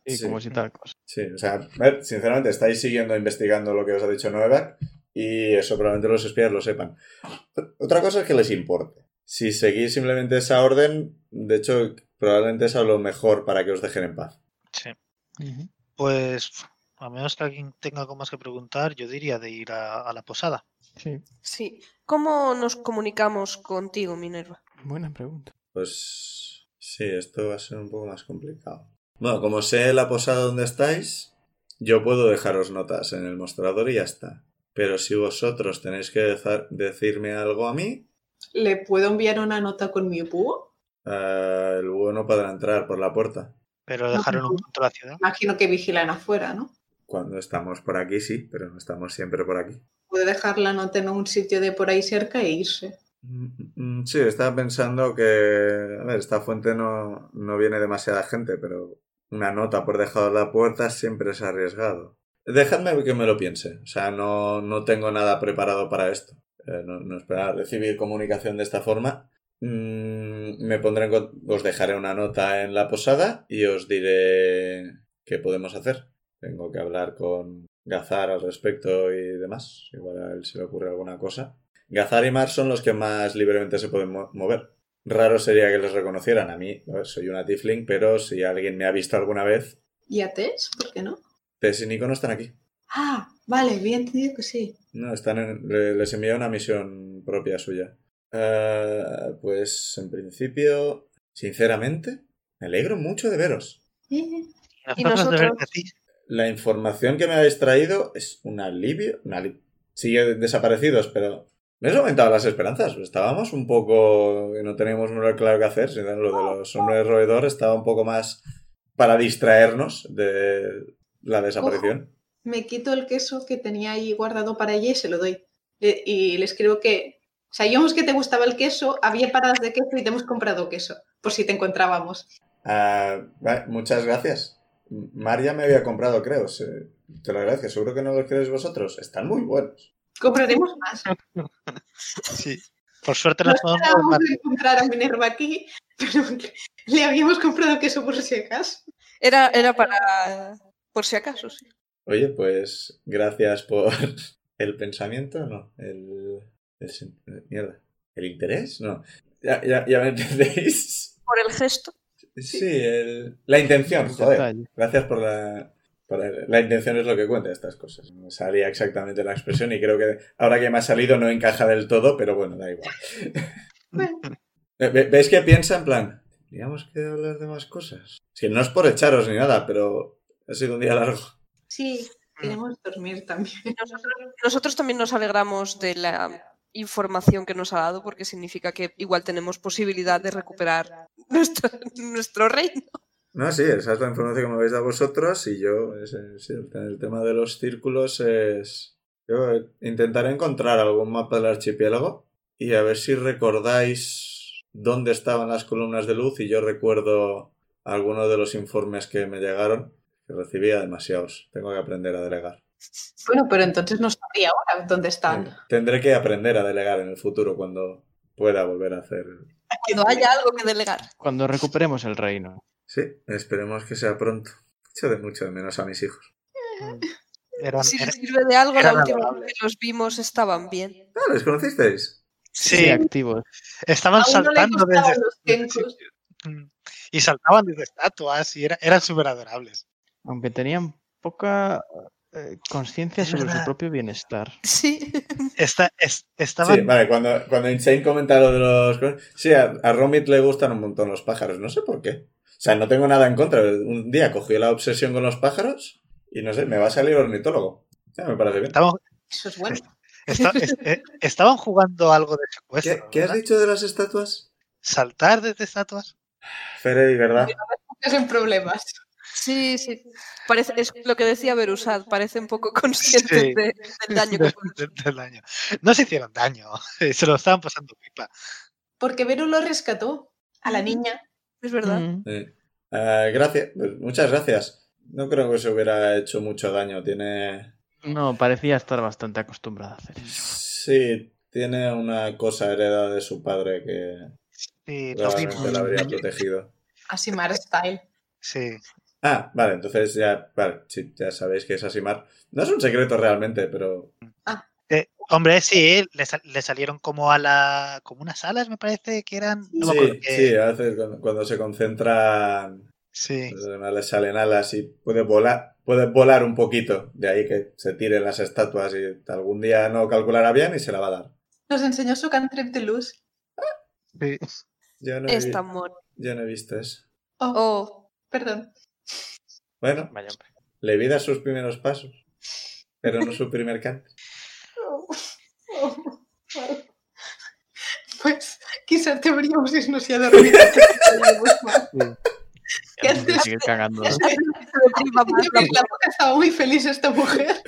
E: Y
A: Sí.
E: como si tal cosa.
A: Sí, o sea, a ver, sinceramente, estáis siguiendo investigando lo que os ha dicho Novak y eso probablemente los espías lo sepan. Otra cosa es que les importe. Si seguís simplemente esa orden, de hecho, probablemente es a lo mejor para que os dejen en paz.
C: Sí. Pues a menos que alguien tenga algo más que preguntar, yo diría de ir a, a la posada.
E: Sí,
D: Sí. ¿Cómo nos comunicamos contigo, Minerva?
E: buena pregunta.
A: Pues sí, esto va a ser un poco más complicado. Bueno, como sé la posada donde estáis, yo puedo dejaros notas en el mostrador y ya está. Pero si vosotros tenéis que decirme algo a mí,
B: ¿Le puedo enviar una nota con mi búho?
A: eh, el búho no podrá entrar por la puerta.
C: Pero dejaron un punto la ciudad.
B: Imagino que vigilan afuera, ¿no?
A: Cuando estamos por aquí, sí, pero no estamos siempre por aquí.
B: Puede dejar la nota en un sitio de por ahí cerca e irse.
A: Mm, mm, Sí, estaba pensando que, a ver, esta fuente no, no viene demasiada gente, pero una nota por dejar a la puerta siempre es arriesgado. Dejadme que me lo piense, o sea, no, no tengo nada preparado para esto. Eh, no, no esperaba recibir comunicación de esta forma. Mm, me pondré en os dejaré una nota en la posada y os diré qué podemos hacer. Tengo que hablar con Gazar al respecto y demás. Igual a él se le ocurre alguna cosa. Gazar y Mar son los que más libremente se pueden mo- mover. Raro sería que les reconocieran a mí. soy una tiefling, pero si alguien me ha visto alguna vez,
B: ¿Y a Tess? ¿Por qué no?
A: Tess y Nico no están aquí.
B: Ah, vale, bien entendido que sí.
A: No, están en- le- les envía una misión propia suya. Eh, pues en principio, sinceramente, me alegro mucho de veros.
B: Eh,
D: ¿Y
C: nosotros.
A: La información que me habéis traído es un alivio. un Sigue desaparecidos, pero me has aumentado las esperanzas. Estábamos un poco. no teníamos muy claro qué hacer. Lo de los hombres roedor estaba un poco más para distraernos de la desaparición.
B: me quito el queso que tenía ahí guardado para ella y se lo doy. Le- y le escribo que sabíamos que te gustaba el queso, había paradas de queso y te hemos comprado queso. por si te encontrábamos.
A: Ah, vale, muchas gracias. María me había comprado, creo. se- te lo agradezco. Seguro que no los queréis vosotros. Están muy buenos.
B: Compraremos más.
C: Sí. Por suerte
B: No
C: las podemos
B: encontrar a Minerva aquí, pero le habíamos comprado queso por si acaso.
D: Era, era para... por si acaso, sí.
A: Oye, pues gracias por el pensamiento, no. El, el sen- mierda. ¿El interés? No. Ya, ya, ya me entendéis.
D: Por el gesto.
A: Sí, el- la intención, joder. Gracias por la... por el- la intención es lo que cuenta estas cosas. No salía exactamente la expresión y creo que ahora que me ha salido no encaja del todo, pero bueno, da igual.
B: Bueno,
A: ¿Veis que piensa en plan? Tendríamos que hablar de más cosas. Es que no es por echaros ni nada, pero ha sido un día largo.
B: sí, queremos dormir también.
D: Nosotros, nosotros también nos alegramos de la información que nos ha dado porque significa que igual tenemos posibilidad de recuperar nuestro, nuestro reino.
A: No, sí, esa es la información que me habéis dado vosotros y yo, sí, el tema de los círculos es... Yo intentaré encontrar algún mapa del archipiélago y a ver si recordáis dónde estaban las columnas de luz y yo recuerdo algunos de los informes que me llegaron, que recibía demasiados. Tengo que aprender a delegar.
B: Bueno, pero entonces no sabría ahora dónde están.
A: Eh, Tendré que aprender a delegar en el futuro cuando pueda volver a hacer...
D: Cuando haya algo que delegar.
E: Cuando recuperemos el reino.
A: Sí, esperemos que sea pronto. Echo de mucho de menos a mis hijos.
C: Eran-
D: Si les sirve de algo, la última vez que los vimos estaban bien.
A: Ah, ¿les conocisteis?
C: Sí,
E: activos.
C: estaban
B: no
C: saltando desde,
B: los.
C: Mm. y saltaban desde estatuas y era- eran súper adorables.
E: Aunque tenían poca eh, conciencia sobre su propio bienestar.
D: Sí.
C: Esta, es- estaban
A: Sí, vale, cuando, cuando Insane comenta lo de los... Sí, a, a Romit le gustan un montón los pájaros, no sé por qué. O sea, no tengo nada en contra. Un día cogió la obsesión con los pájaros y no sé, me va a salir ornitólogo. Ya, me parece bien.
C: estaban,
B: Eso es bueno.
C: es- eh, estaban jugando algo de
A: ¿Qué,
C: secuestro.
A: qué has dicho de las estatuas?
C: Saltar desde estatuas.
A: Ferey, ¿verdad?
B: Es en problemas.
D: Sí, sí. Parece, es lo que decía Berusad, parece un poco consciente
C: Sí.
D: de- del daño que
C: de-
D: puede
C: de- del daño. No se hicieron daño, se lo estaban pasando pipa.
B: Porque Vero lo rescató a la niña.
D: Es verdad.
E: Mm.
A: Sí. Eh, gracias, pues muchas gracias. No creo que se hubiera hecho mucho daño. Tiene...
E: No, parecía estar bastante acostumbrada a hacer eso.
A: Sí, tiene una cosa heredada de su padre que
C: Sí, lo
A: la habría protegido.
B: Así Mar Style.
C: Sí.
A: Ah, vale, entonces ya, vale, sí, ya sabéis que es Asimar. No es un secreto realmente, pero
C: Eh, hombre, sí, le, sal- le salieron como a la. como unas alas, me parece que eran. No me acuerdo
A: sí, sí, a veces cuando, cuando se concentran,
C: sí.
A: pues además le salen alas y puede volar, puede volar un poquito. De ahí que se tiren las estatuas y algún día no calculará bien y se la va a dar.
B: Nos enseñó su cantrip de luz.
C: sí.
A: Yo no he,
D: Es
A: vi-
D: tan mono.
A: yo no he visto eso.
B: Oh,
D: Oh,
B: perdón.
A: Bueno,
E: Vaya
A: le vi dar sus primeros pasos, pero no su primer canto.
B: Pues quizás deberíamos irnos ya a dormir. ¿Qué haces?
E: seguir cagando.
D: la
B: boca estaba muy feliz esta mujer.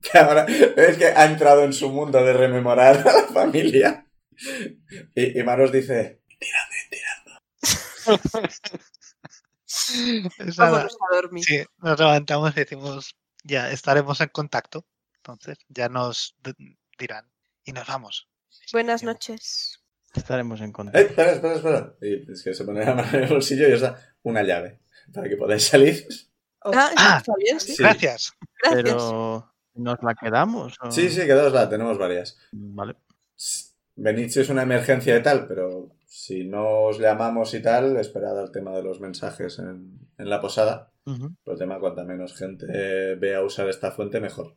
A: Que ahora es que ha entrado en su mundo de rememorar a la familia. Y, y Maros dice.
D: Vámonos a dormir.
C: Sí, nos levantamos y decimos, ya estaremos en contacto. Entonces, ya nos dirán. Y nos vamos.
D: Buenas noches.
E: Estaremos en
A: "Eh,
E: contacto.
A: espera, espera, espera. Y es que se pone la mano en el bolsillo y os da una llave para que podáis salir.
D: Ah,
C: Ah,
D: está bien, sí.
A: Sí.
C: Gracias.
D: Gracias.
E: Pero, ¿nos la quedamos? o-
A: Sí, sí, quedadosla, tenemos varias.
E: Vale.
A: Venid si es una emergencia y tal, pero si no os llamamos y tal, esperad al tema de los mensajes en, en la posada. Por el tema, cuanta menos gente eh, vea usar esta fuente, mejor.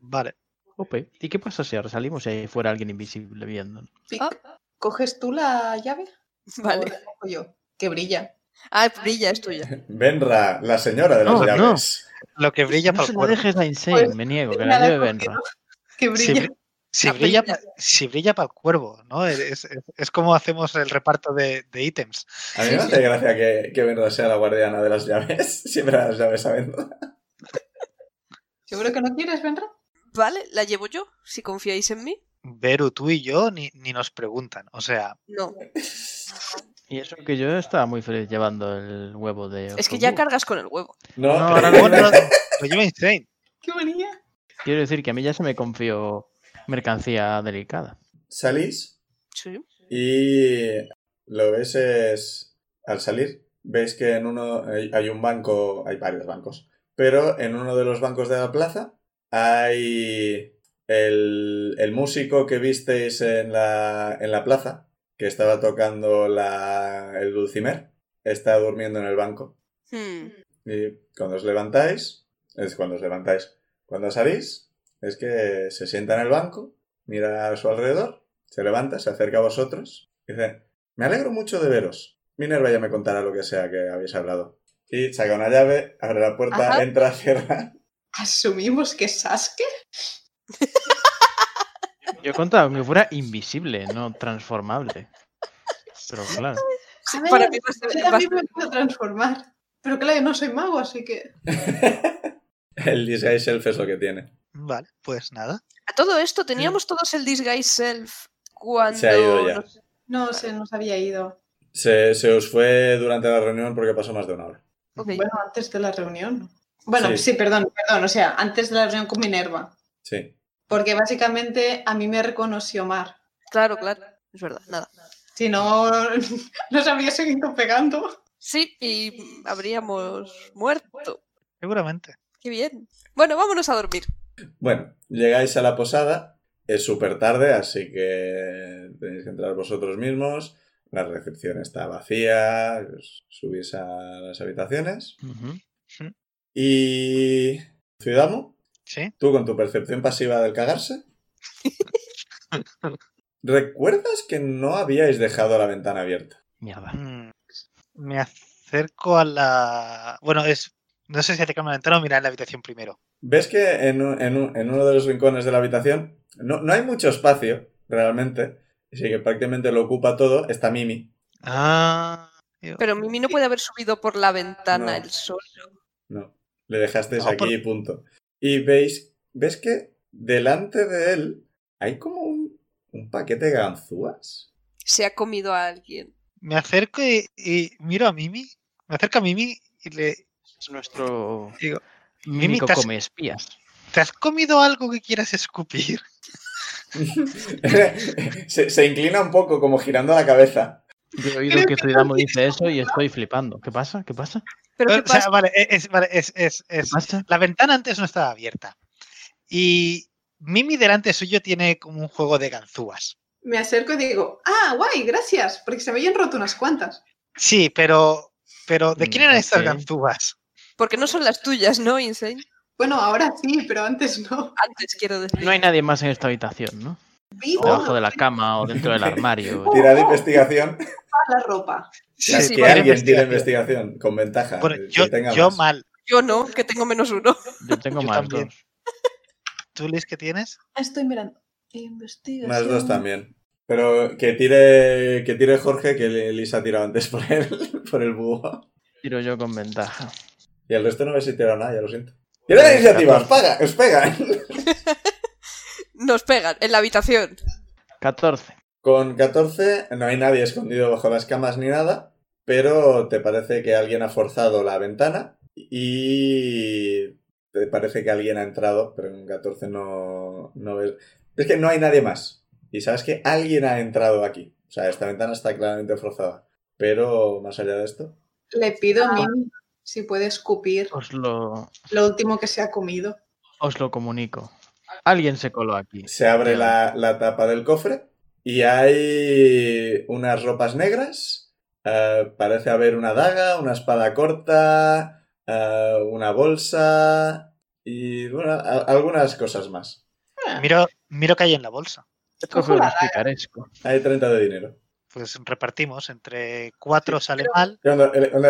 C: Vale.
E: Ope. ¿Y qué pasa si ahora salimos y ahí fuera alguien invisible viendo?
D: Ah.
B: ¿Coges tú la llave? ¿O
D: Vale.
B: la cojo yo? Que brilla.
D: Ah, brilla, es tuya.
A: Benra, la señora de las
E: No,
A: llaves.
C: Lo que brilla
E: No
C: para
E: se la dejes a Insane,
B: Pues,
E: me niego, que la lleve Benra.
B: ¿no? Que
C: Si,
B: brilla.
C: bri- si brilla, si brilla para el cuervo, ¿no? Es, es- es como hacemos el reparto de, de ítems.
A: A mí me hace gracia que, que sea la guardiana de las llaves. Siempre las llaves a Benra.
B: ¿Seguro que no quieres, Benra?
D: Vale, la llevo yo, si confiáis en mí.
C: Veru, tú y yo ni, ni nos preguntan. O sea,
D: No.
E: Y eso que yo estaba muy feliz llevando el huevo de.
D: Es que ya cargas con el huevo.
A: No,
E: No, ahora
C: Lo, lo- lo lleva Insane.
B: ¡Qué bonita!
E: Quiero decir que a mí ya se me confió mercancía delicada.
A: salís
D: Sí.
A: y lo ves es... Al salir, veis que en uno hay hay un banco, hay varios bancos, pero en uno de los bancos de la plaza hay el, el músico que visteis en la, en la plaza, que estaba tocando la, el dulcimer, está durmiendo en el banco.
D: Hmm.
A: Y cuando os levantáis, es cuando os levantáis. Cuando salís, es que se sienta en el banco, mira a su alrededor, se levanta, se acerca a vosotros y dice, me alegro mucho de veros. Minerva ya me contará lo que sea que habéis hablado. Y saca una llave, abre la puerta,
D: Ajá.
A: entra, cierra.
B: ¿Asumimos que es Sasuke?
E: Yo contaba que fuera invisible, no transformable. Pero claro.
B: A ver,
D: Para mí a
B: también me puedo transformar. Pero claro, yo no soy mago, así que...
A: El disguise elf es lo que tiene.
C: Vale, pues nada.
D: A todo esto, teníamos todos el Disguise Self cuando.
A: Se ha ido ya.
B: No, se nos había ido.
A: Se, se os fue durante la reunión porque pasó más de una hora.
B: Bueno, antes de la reunión. Bueno,
A: Sí.
B: sí. perdón, perdón. O sea, antes de la reunión con Minerva.
A: Sí.
B: Porque básicamente a mí me reconoció Mar.
D: Claro, claro. Es verdad, nada.
B: Si no, nos habría seguido pegando.
D: Sí, y habríamos muerto.
C: Seguramente.
D: Qué bien. Bueno, vámonos a dormir.
A: Bueno, llegáis a la posada, es súper tarde, así que tenéis que entrar vosotros mismos. La recepción está vacía, subís a las habitaciones. Y. Ciudadamo,
C: Sí.
A: tú con tu percepción pasiva del cagarse. ¿Recuerdas que no habíais dejado la ventana abierta?
E: Mierda.
C: Mm, Me acerco a la. Bueno, es. No sé si acercarme a la ventana o mirar la habitación primero.
A: Ves que en, en un- en uno de los rincones de la habitación no, no hay mucho espacio, realmente. Así que prácticamente lo ocupa todo. Está Mimi.
C: Ah.
D: Pero Mimi no puede haber subido por la ventana
A: No.
D: el sol.
A: No, le dejasteis
C: No,
A: aquí
C: por-
A: y punto. Y veis, ves que delante de él hay como un, un paquete de ganzúas.
D: Se ha comido a alguien.
C: Me acerco y, y miro a Mimi. Me acerco a Mimi y le
E: Es nuestro
C: digo:
E: mímico
C: ¿te has-
E: come espías.
C: ¿Te has comido algo que quieras escupir?
A: se, se inclina un poco, como girando la cabeza.
E: Yo he oído que Zuidamo dice eso y estoy flipando. ¿Qué pasa? ¿Qué pasa?
D: Pero ¿qué
C: O sea, vale, es, vale, es, es-
E: ¿Qué
C: es-
E: pasa?
C: La ventana antes no estaba abierta. Y Mimi delante suyo tiene como un juego de ganzúas.
B: Me acerco y digo, ah, guay, gracias, porque se me habían roto unas cuantas.
C: Sí, pero. Pero, ¿de quién
E: Mm,
C: eran estas ganzúas?
D: Porque no son las tuyas, ¿no, Insane?
B: Bueno, ahora sí, pero antes no.
D: Antes quiero decir.
E: No hay nadie más en esta habitación, ¿no?
B: Vivo
E: Debajo de la cama o dentro del armario.
A: Tira de investigación.
B: la ropa.
D: Sí,
A: que
D: sí,
A: que
D: vale.
A: alguien tire
C: investigación.
A: con ventaja.
C: Bueno, yo, mal.
D: Yo no, que tengo menos uno.
E: Yo tengo
C: Yo
E: más
C: también.
E: dos.
C: ¿Tú, Liz, qué tienes?
B: Estoy mirando. Investigación.
A: Más dos también. Pero que tire, que tire Jorge, que Lisa ha tirado antes por el, por el búho.
E: Tiro yo con ventaja.
A: Y el resto no habéis tirado nada, ya lo siento. ¡Tira la iniciativa! ¡Os paga! ¡Os pegan!
D: Nos pegan en la habitación.
E: 14.
A: Con 14 no hay nadie escondido bajo las camas ni nada, pero te parece que alguien ha forzado la ventana y te parece que alguien ha entrado, pero con 14 no, no ves. Es que no hay nadie más. Y sabes que alguien ha entrado aquí. O sea, esta ventana está claramente forzada. Pero más allá de esto,
B: Le pido a Mimi si puede escupir
E: Os lo,
B: lo último que se ha comido.
E: os lo comunico. Alguien se coló aquí.
A: se abre la, la tapa del cofre y hay unas ropas negras. eh, parece haber una daga, una espada corta, eh, una bolsa y bueno, a- algunas cosas más.
C: Miro, miro que hay en la bolsa.
E: Esto picaresco.
A: Hay 30 de dinero.
C: Pues repartimos. Entre cuatro sale mal.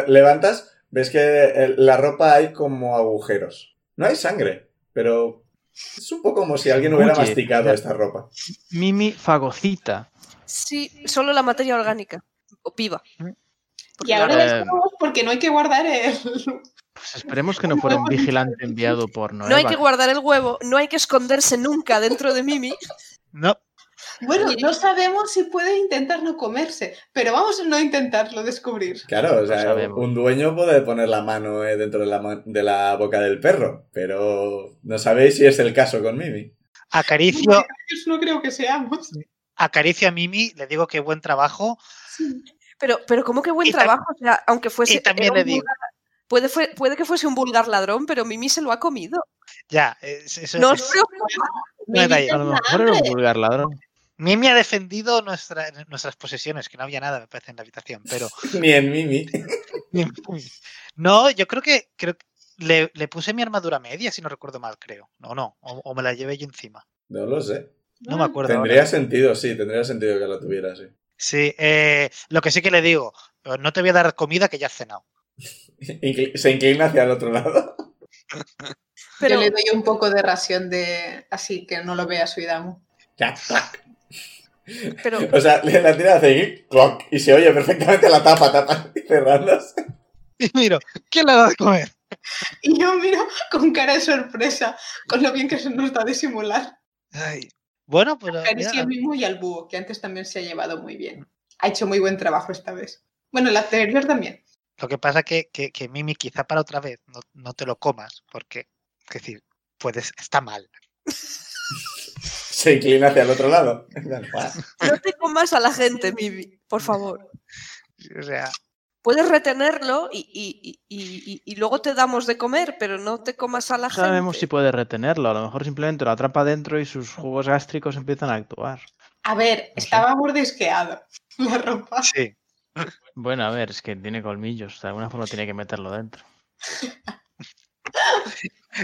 A: Levantas, ves que eh, la ropa hay como agujeros. No hay sangre, pero es un poco como si alguien hubiera
E: Oye,
A: masticado esta ropa.
E: Mimi fagocita.
D: Sí, solo la materia orgánica. O piba.
B: Y ahora
E: Eh,
B: descubrimos porque no hay que guardar el...
E: Pues esperemos que no fuera un vigilante enviado por Noé.
D: No hay que guardar el huevo, no hay que esconderse nunca dentro de Mimi.
C: No.
B: Bueno, no sabemos si puede intentar no comerse, pero vamos a no intentarlo descubrir.
A: Claro, o sea, un dueño puede poner la mano eh, dentro de la, de la boca del perro, pero no sabéis si es el caso con Mimi.
C: Acaricio,
B: Yo no creo que seamos.
C: acaricio a Mimi, le digo que buen trabajo.
D: Pero, pero ¿cómo que buen
C: Y
D: trabajo? O sea, aunque fuese.
C: y también le
D: un
C: digo-
D: vulgar- puede, fue- puede que fuese un vulgar ladrón, pero Mimi se lo ha comido.
C: Ya, es- eso
D: No
C: es-
D: os preocupéis.
E: A lo mejor era un vulgar ladrón.
C: Mimi ha defendido nuestra- nuestras posesiones, que no había nada, me parece, en la habitación, pero
A: Ni en Mimi.
C: no, yo creo que, creo que le, le puse mi armadura media, si no recuerdo mal, creo. No, no, o, o me la llevé yo encima.
A: No lo sé.
C: No me acuerdo. ahora.
A: Tendría sentido, sí, tendría sentido que lo tuviera, sí.
C: Sí, eh, lo que sí que le digo, no te voy a dar comida que ya has cenado.
A: Se inclina hacia el otro lado.
D: Pero,
B: Yo le doy un poco de ración de así que no lo vea su Idamu.
A: Clac, clac.
D: Pero,
A: O sea, le la tira hacia clock y se oye perfectamente la tapa, tapa cerrándose.
C: Y miro, ¿quién le ha dado de comer?
B: Y yo miro con cara de sorpresa, con lo bien que se nos da de simular.
C: Ay, Bueno, pues mira,
B: a Mimo y al búho, que antes también se ha llevado muy bien. Ha hecho muy buen trabajo esta vez. Bueno, la anterior también.
C: lo que pasa que, que, que Mimi quizá para otra vez no, no te lo comas, porque, es decir, puedes, está mal.
A: Se inclina hacia el otro lado.
D: no te comas a la gente, Mimi, por favor.
C: O sea,
D: Puedes retenerlo y, y- y- y- y luego te damos de comer, pero no te comas a la
E: No sabemos si
D: gente.
E: puede retenerlo. A lo mejor simplemente lo atrapa dentro y sus jugos gástricos empiezan a actuar.
B: A ver, estaba mordisqueado la ropa.
C: sí.
E: Bueno, a ver, es que tiene colmillos. De alguna forma tiene que meterlo dentro.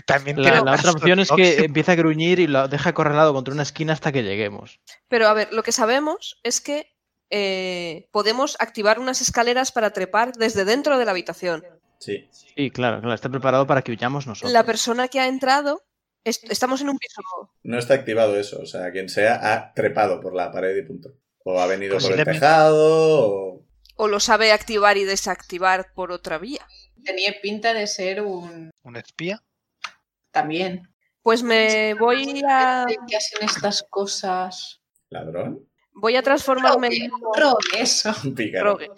C: También
E: La, otra opción es que empieza a gruñir y lo deja acorralado contra una esquina hasta que lleguemos.
D: Pero a ver, lo que sabemos es que eh, podemos activar unas escaleras para trepar desde dentro de la habitación.
A: Sí.
E: Sí, claro, claro, está preparado para que huyamos nosotros.
D: La persona que ha entrado, est- estamos en un piso.
A: No está activado eso. O sea, quien sea ha trepado por la pared y punto. O ha venido por el tejado. O...
D: O lo sabe activar y desactivar por otra vía.
B: Tenía pinta de ser un...
C: un espía.
B: También.
D: Pues me voy a.
B: ¿Qué hacen estas cosas?
A: ¿Ladrón?
D: Voy a transformarme en
B: Rogue,
D: lobo.
B: rogue, eso.
D: Rogue.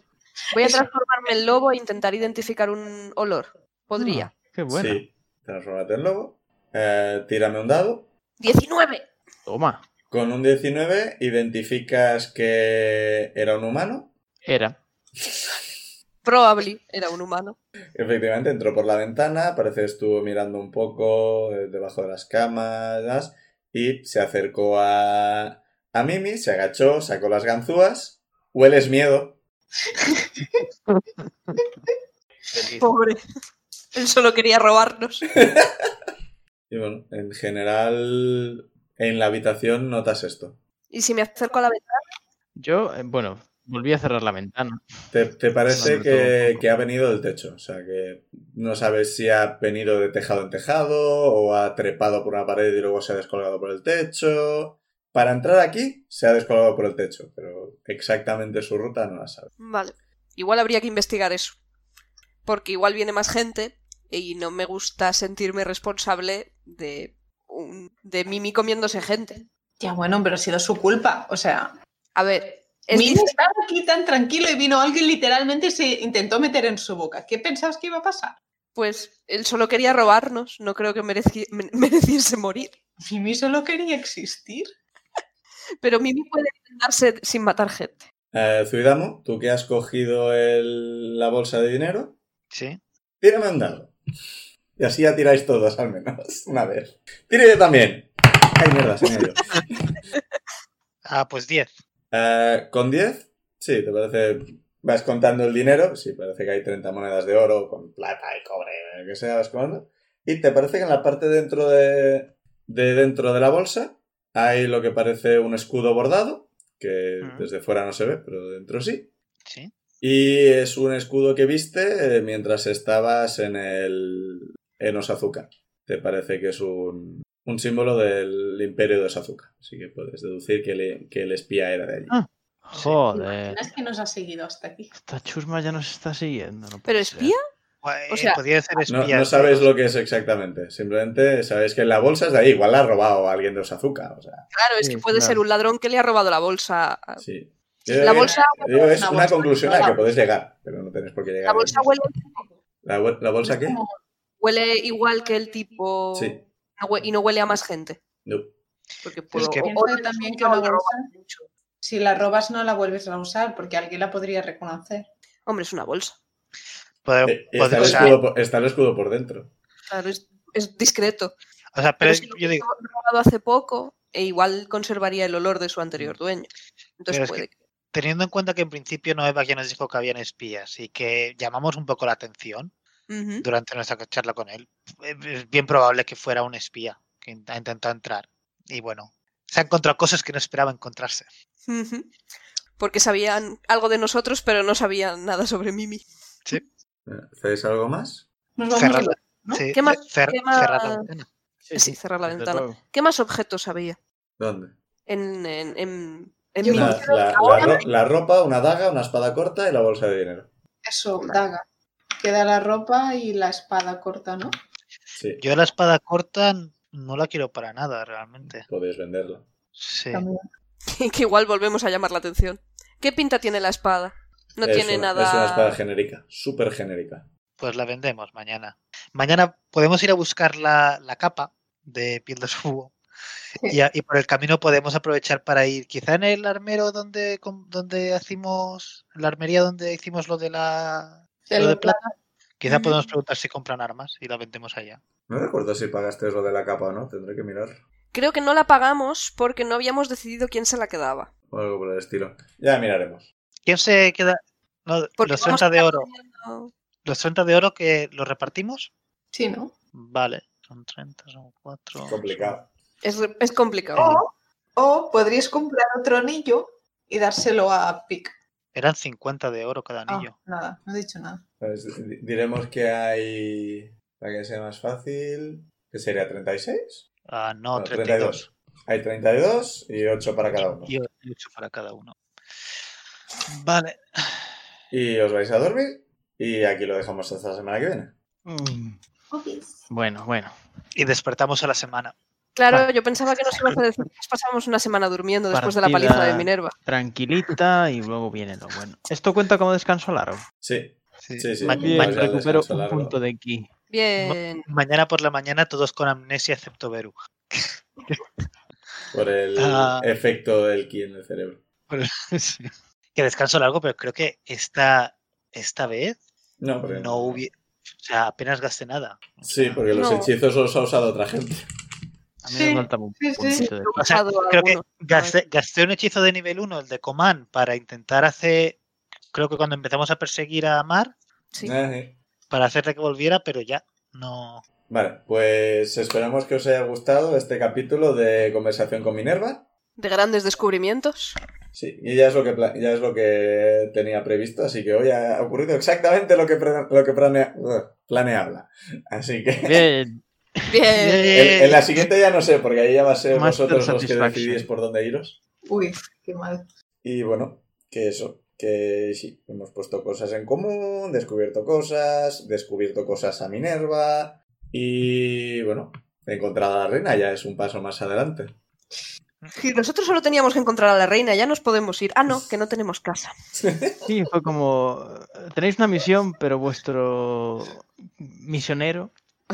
D: Voy a transformarme en lobo e intentar identificar un olor. Podría.
E: Ah, qué bueno.
A: Sí. Transfórmate en lobo. Eh, tírame un dado.
D: 19.
E: Toma,
A: Con un 19 identificas que era un humano.
E: era.
D: Probably era un humano.
A: Efectivamente, entró por la ventana, parece que estuvo mirando un poco eh, debajo de las camas y se acercó a, a Mimi, se agachó, sacó las ganzúas. Hueles miedo.
D: Pobre. Él solo quería robarnos.
A: Y bueno, en general, en la habitación notas esto.
D: Y si me acerco a la ventana,
E: Yo, eh, bueno, volví a cerrar la ventana.
A: Te, te parece que, ha venido del techo, o sea que no sabes si ha venido de tejado en tejado o ha trepado por una pared y luego se ha descolgado por el techo. Para entrar aquí se ha descolgado por el techo, pero exactamente su ruta no la sabe.
D: vale. Igual habría que investigar eso. Porque igual viene más gente y no me gusta sentirme responsable de, un, de Mimi comiéndose gente.
B: Ya bueno, pero ha sido su culpa. O sea,
D: A ver, es
B: Mimi
D: difícil-
B: estaba aquí tan tranquilo y vino alguien literalmente y se intentó meter en su boca. ¿Qué pensabas que iba a pasar?
D: pues él solo quería robarnos. No creo que mereci- me- mereciese morir.
B: Mimi solo quería existir.
D: Pero Mimi puede intentarse sin matar gente.
A: Eh, Zuidamu, tú que has cogido el- la bolsa de dinero,
C: Sí.
A: tírame un dado. Y así ya tiráis todos al menos, una vez. Tire yo también. Ay, mierda, se me ha ido.
C: Ah, pues 10.
A: Eh, ¿Con 10? Sí, ¿te parece? Vas contando el dinero. Sí, parece que hay 30 monedas de oro con plata y cobre, lo que sea, vas contando. Y te parece que en la parte dentro de, de dentro de la bolsa hay lo que parece un escudo bordado, que
C: Ujú.
A: desde fuera no se ve, pero dentro sí.
C: Sí.
A: Y es un escudo que viste eh, mientras estabas en el en Osazuka. Te parece que es un, un símbolo del imperio de Osazuka. Así que puedes deducir que, le- que el espía era de allí.
E: Ah. Joder.
B: ¿Imaginas que nos ha seguido hasta aquí?
E: Esta chusma ya nos está siguiendo. no
D: ¿Pero
E: ser.
D: espía? O sea,
C: podría ser
A: No,
C: espía.
A: no sabéis lo que es exactamente. Simplemente sabéis que la bolsa es de ahí. Igual la ha robado alguien de Osazuka. O sea,
D: Claro, es que puede ser un ladrón que le ha robado la bolsa.
A: sí.
D: La bolsa,
A: Digo, es
B: una
A: una
B: bolsa,
A: conclusión
B: no
A: a la que podéis llegar, pero no tenéis por qué llegar.
D: la bolsa huele,
A: ¿La, la bolsa qué?
D: huele igual que el tipo
A: Sí.
D: No hue- y no huele a más gente.
A: No.
D: Porque puedo-
C: que-
D: o-
B: también que
D: o
B: una
D: la roban
B: bolsa-
D: mucho.
B: Si la robas no la vuelves a usar porque alguien la podría reconocer.
D: Hombre, es una bolsa.
A: Eh, está, el escudo por, está el escudo por dentro.
D: Claro, es, es discreto.
C: o sea,
D: Pero
C: pero
D: si lo
C: yo digo,
D: robado hace poco, e igual conservaría el olor de su anterior dueño. Entonces
C: Pero es
D: puede
C: que- teniendo en cuenta que en principio Noeva ya nos dijo que habían espías y que llamamos un poco la atención Durante nuestra charla con él, eh, es bien probable que fuera un espía que ha intentado entrar. Y bueno, se ha encontrado cosas que no esperaba encontrarse.
D: Porque sabían algo de nosotros, pero no sabían nada sobre Mimi.
A: ¿Hacéis algo más?
B: Nos vamos
C: Cerrar
B: a-
C: la-
B: ¿no?
C: sí,
D: ¿Qué más-
C: cer-
D: qué más-
C: cerrar la ventana.
D: Sí, cerrar la
E: desde
D: ventana.
E: luego.
D: ¿Qué más objetos había
A: ¿Dónde?
D: en, en, en, en
B: Yo
D: Mimi?
A: La, la- la ro- la ropa, una daga, una espada corta y la bolsa de dinero.
B: Eso, daga. Queda la ropa y la espada corta, ¿no?
A: Sí,
C: Yo la espada corta no la quiero para nada, realmente.
A: podéis venderla.
C: Sí.
D: Que igual volvemos a llamar la atención. ¿Qué pinta tiene la espada? No
A: Es
D: tiene
A: una-
D: nada.
A: Es una espada genérica, súper genérica.
C: Pues la vendemos mañana. Mañana podemos ir a buscar la, la capa de piel de subo. Y, a- y por el camino podemos aprovechar para ir quizá en el armero donde, donde hicimos, la armería donde hicimos lo de la lo de
B: El-
C: plata. Quizá podemos preguntar si compran armas y la vendemos allá.
A: No recuerdo si pagaste lo de la capa o no, tendré que mirar.
D: Creo que no la pagamos porque no habíamos decidido quién se la quedaba.
A: O algo por el estilo. Ya miraremos.
C: ¿Quién se queda? No, los
D: vamos
C: 30 de oro. Los 30 de oro que los repartimos.
B: Sí, ¿no?
C: Vale, son 30, son 4.
A: Complicado.
D: Es, es complicado.
B: O, o podrías comprar otro anillo y dárselo a Pic.
C: Eran 50 de oro cada
B: Ah,
C: anillo.
B: nada, no he dicho nada.
A: Pues, di- diremos que hay. Para que sea más fácil. ¿Qué sería? ¿36?
C: Ah, no,
A: No,
C: 32.
A: Hay 32 y 8 para cada uno.
C: Y 8 para cada uno. Vale.
A: Y os vais a dormir. Y aquí lo dejamos hasta la semana que viene.
E: Mm. Bueno, bueno.
C: Y despertamos a la semana.
D: Claro, yo pensaba que nos ibas a decir que pasamos una semana durmiendo después de la paliza de Minerva.
E: Tranquilita y luego viene lo bueno. ¿Esto cuenta como descanso largo?
A: Sí,
C: Sí.
A: Sí, sí.
C: Ma-
A: Bien,
E: recupero un
A: largo.
E: punto de aquí.
D: Bien.
C: mañana por la mañana todos con amnesia excepto Beru.
A: por el
C: Ah.
A: efecto del ki en el cerebro.
C: Sí. Que descanso largo, pero creo que esta, esta vez
A: No,
C: hubiera. O sea, apenas gasté nada.
A: Sí, porque los
D: No.
A: hechizos los ha usado otra gente.
E: A mí
B: Sí,
E: me falta un
B: sí,
E: de
C: O sea,
D: Usado
C: creo que gasté, gasté un hechizo de nivel 1, el de Command, para intentar hacer. Creo que cuando empezamos a perseguir a Mar,
D: Sí.
A: Eh,
C: para hacerle que volviera, pero ya no.
A: Vale, pues esperamos que os haya gustado este capítulo de conversación con Minerva.
D: De grandes descubrimientos.
A: Sí, y ya es lo que ya es lo que tenía previsto, así que hoy ha ocurrido exactamente lo que lo que planea, planeaba. Así que
E: Bien,
D: Bien.
A: en, en la siguiente ya no sé, porque ahí ya va a ser
E: Master
A: vosotros los que decidís por dónde iros.
B: Uy, qué mal.
A: Y bueno, que eso, que sí, hemos puesto cosas en común, descubierto cosas, descubierto cosas a Minerva y bueno, encontrado a la reina ya es un paso más adelante.
D: Y nosotros solo teníamos que encontrar a la reina, ya nos podemos ir. Ah, no, que no tenemos casa.
E: sí, fue como... Tenéis una misión, pero vuestro misionero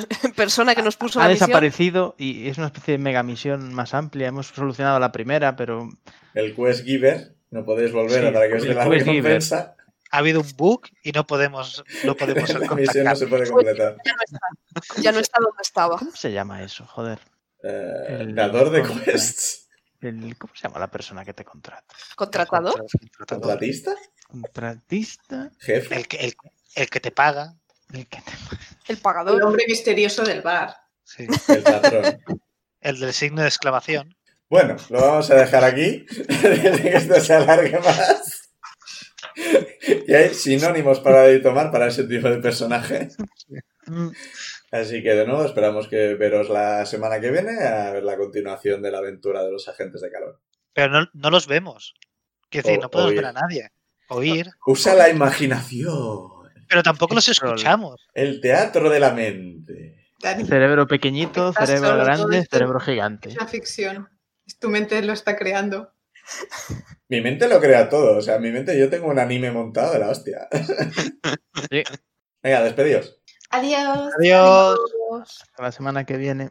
D: Persona que nos puso
E: ha
D: la misión.
E: desaparecido y es una especie de mega misión más amplia. Hemos solucionado la primera, pero
A: El quest giver, no podéis volver
E: Sí,
A: para que os dé la
E: quest giver.
A: recompensa.
C: Ha habido un bug y no podemos, no podemos
A: la misión no se puede completar.
D: Ya no está. Ya no está donde estaba.
E: ¿cómo se llama eso? Joder.
A: Eh,
E: El-
A: dador de quests.
E: El- ¿Cómo se llama la persona que te contrata?
D: ¿Contratador?
C: Contratador.
A: ¿Contratista?
E: ¿Contratista?
A: ¿Jefe?
C: El que, el, el que te paga.
E: El que te-
D: El
B: El
D: pagador.
B: hombre misterioso del bar.
C: Sí.
A: El patrón.
C: El del signo de exclamación.
A: Bueno, lo vamos a dejar aquí. Que esto se alargue más. Y hay sinónimos para tomar para ese tipo de personaje. Así que de nuevo esperamos que veros la semana que viene a ver la continuación de la aventura de los agentes de calor.
C: Pero no, no los vemos. Quiero decir,
A: O-
C: no podemos
A: oír.
C: ver a nadie. Oír.
A: Usa la imaginación.
C: Pero tampoco los escuchamos.
A: El teatro de la mente.
B: Dani,
E: Cerebro pequeñito, cerebro grande, cerebro gigante.
B: es una ficción. Tu mente lo está creando.
A: Mi mente lo crea todo. O sea, mi mente yo tengo un anime montado de la hostia.
E: Sí.
A: Venga, despedidos.
B: Adiós.
C: Adiós.
E: Hasta la semana que viene.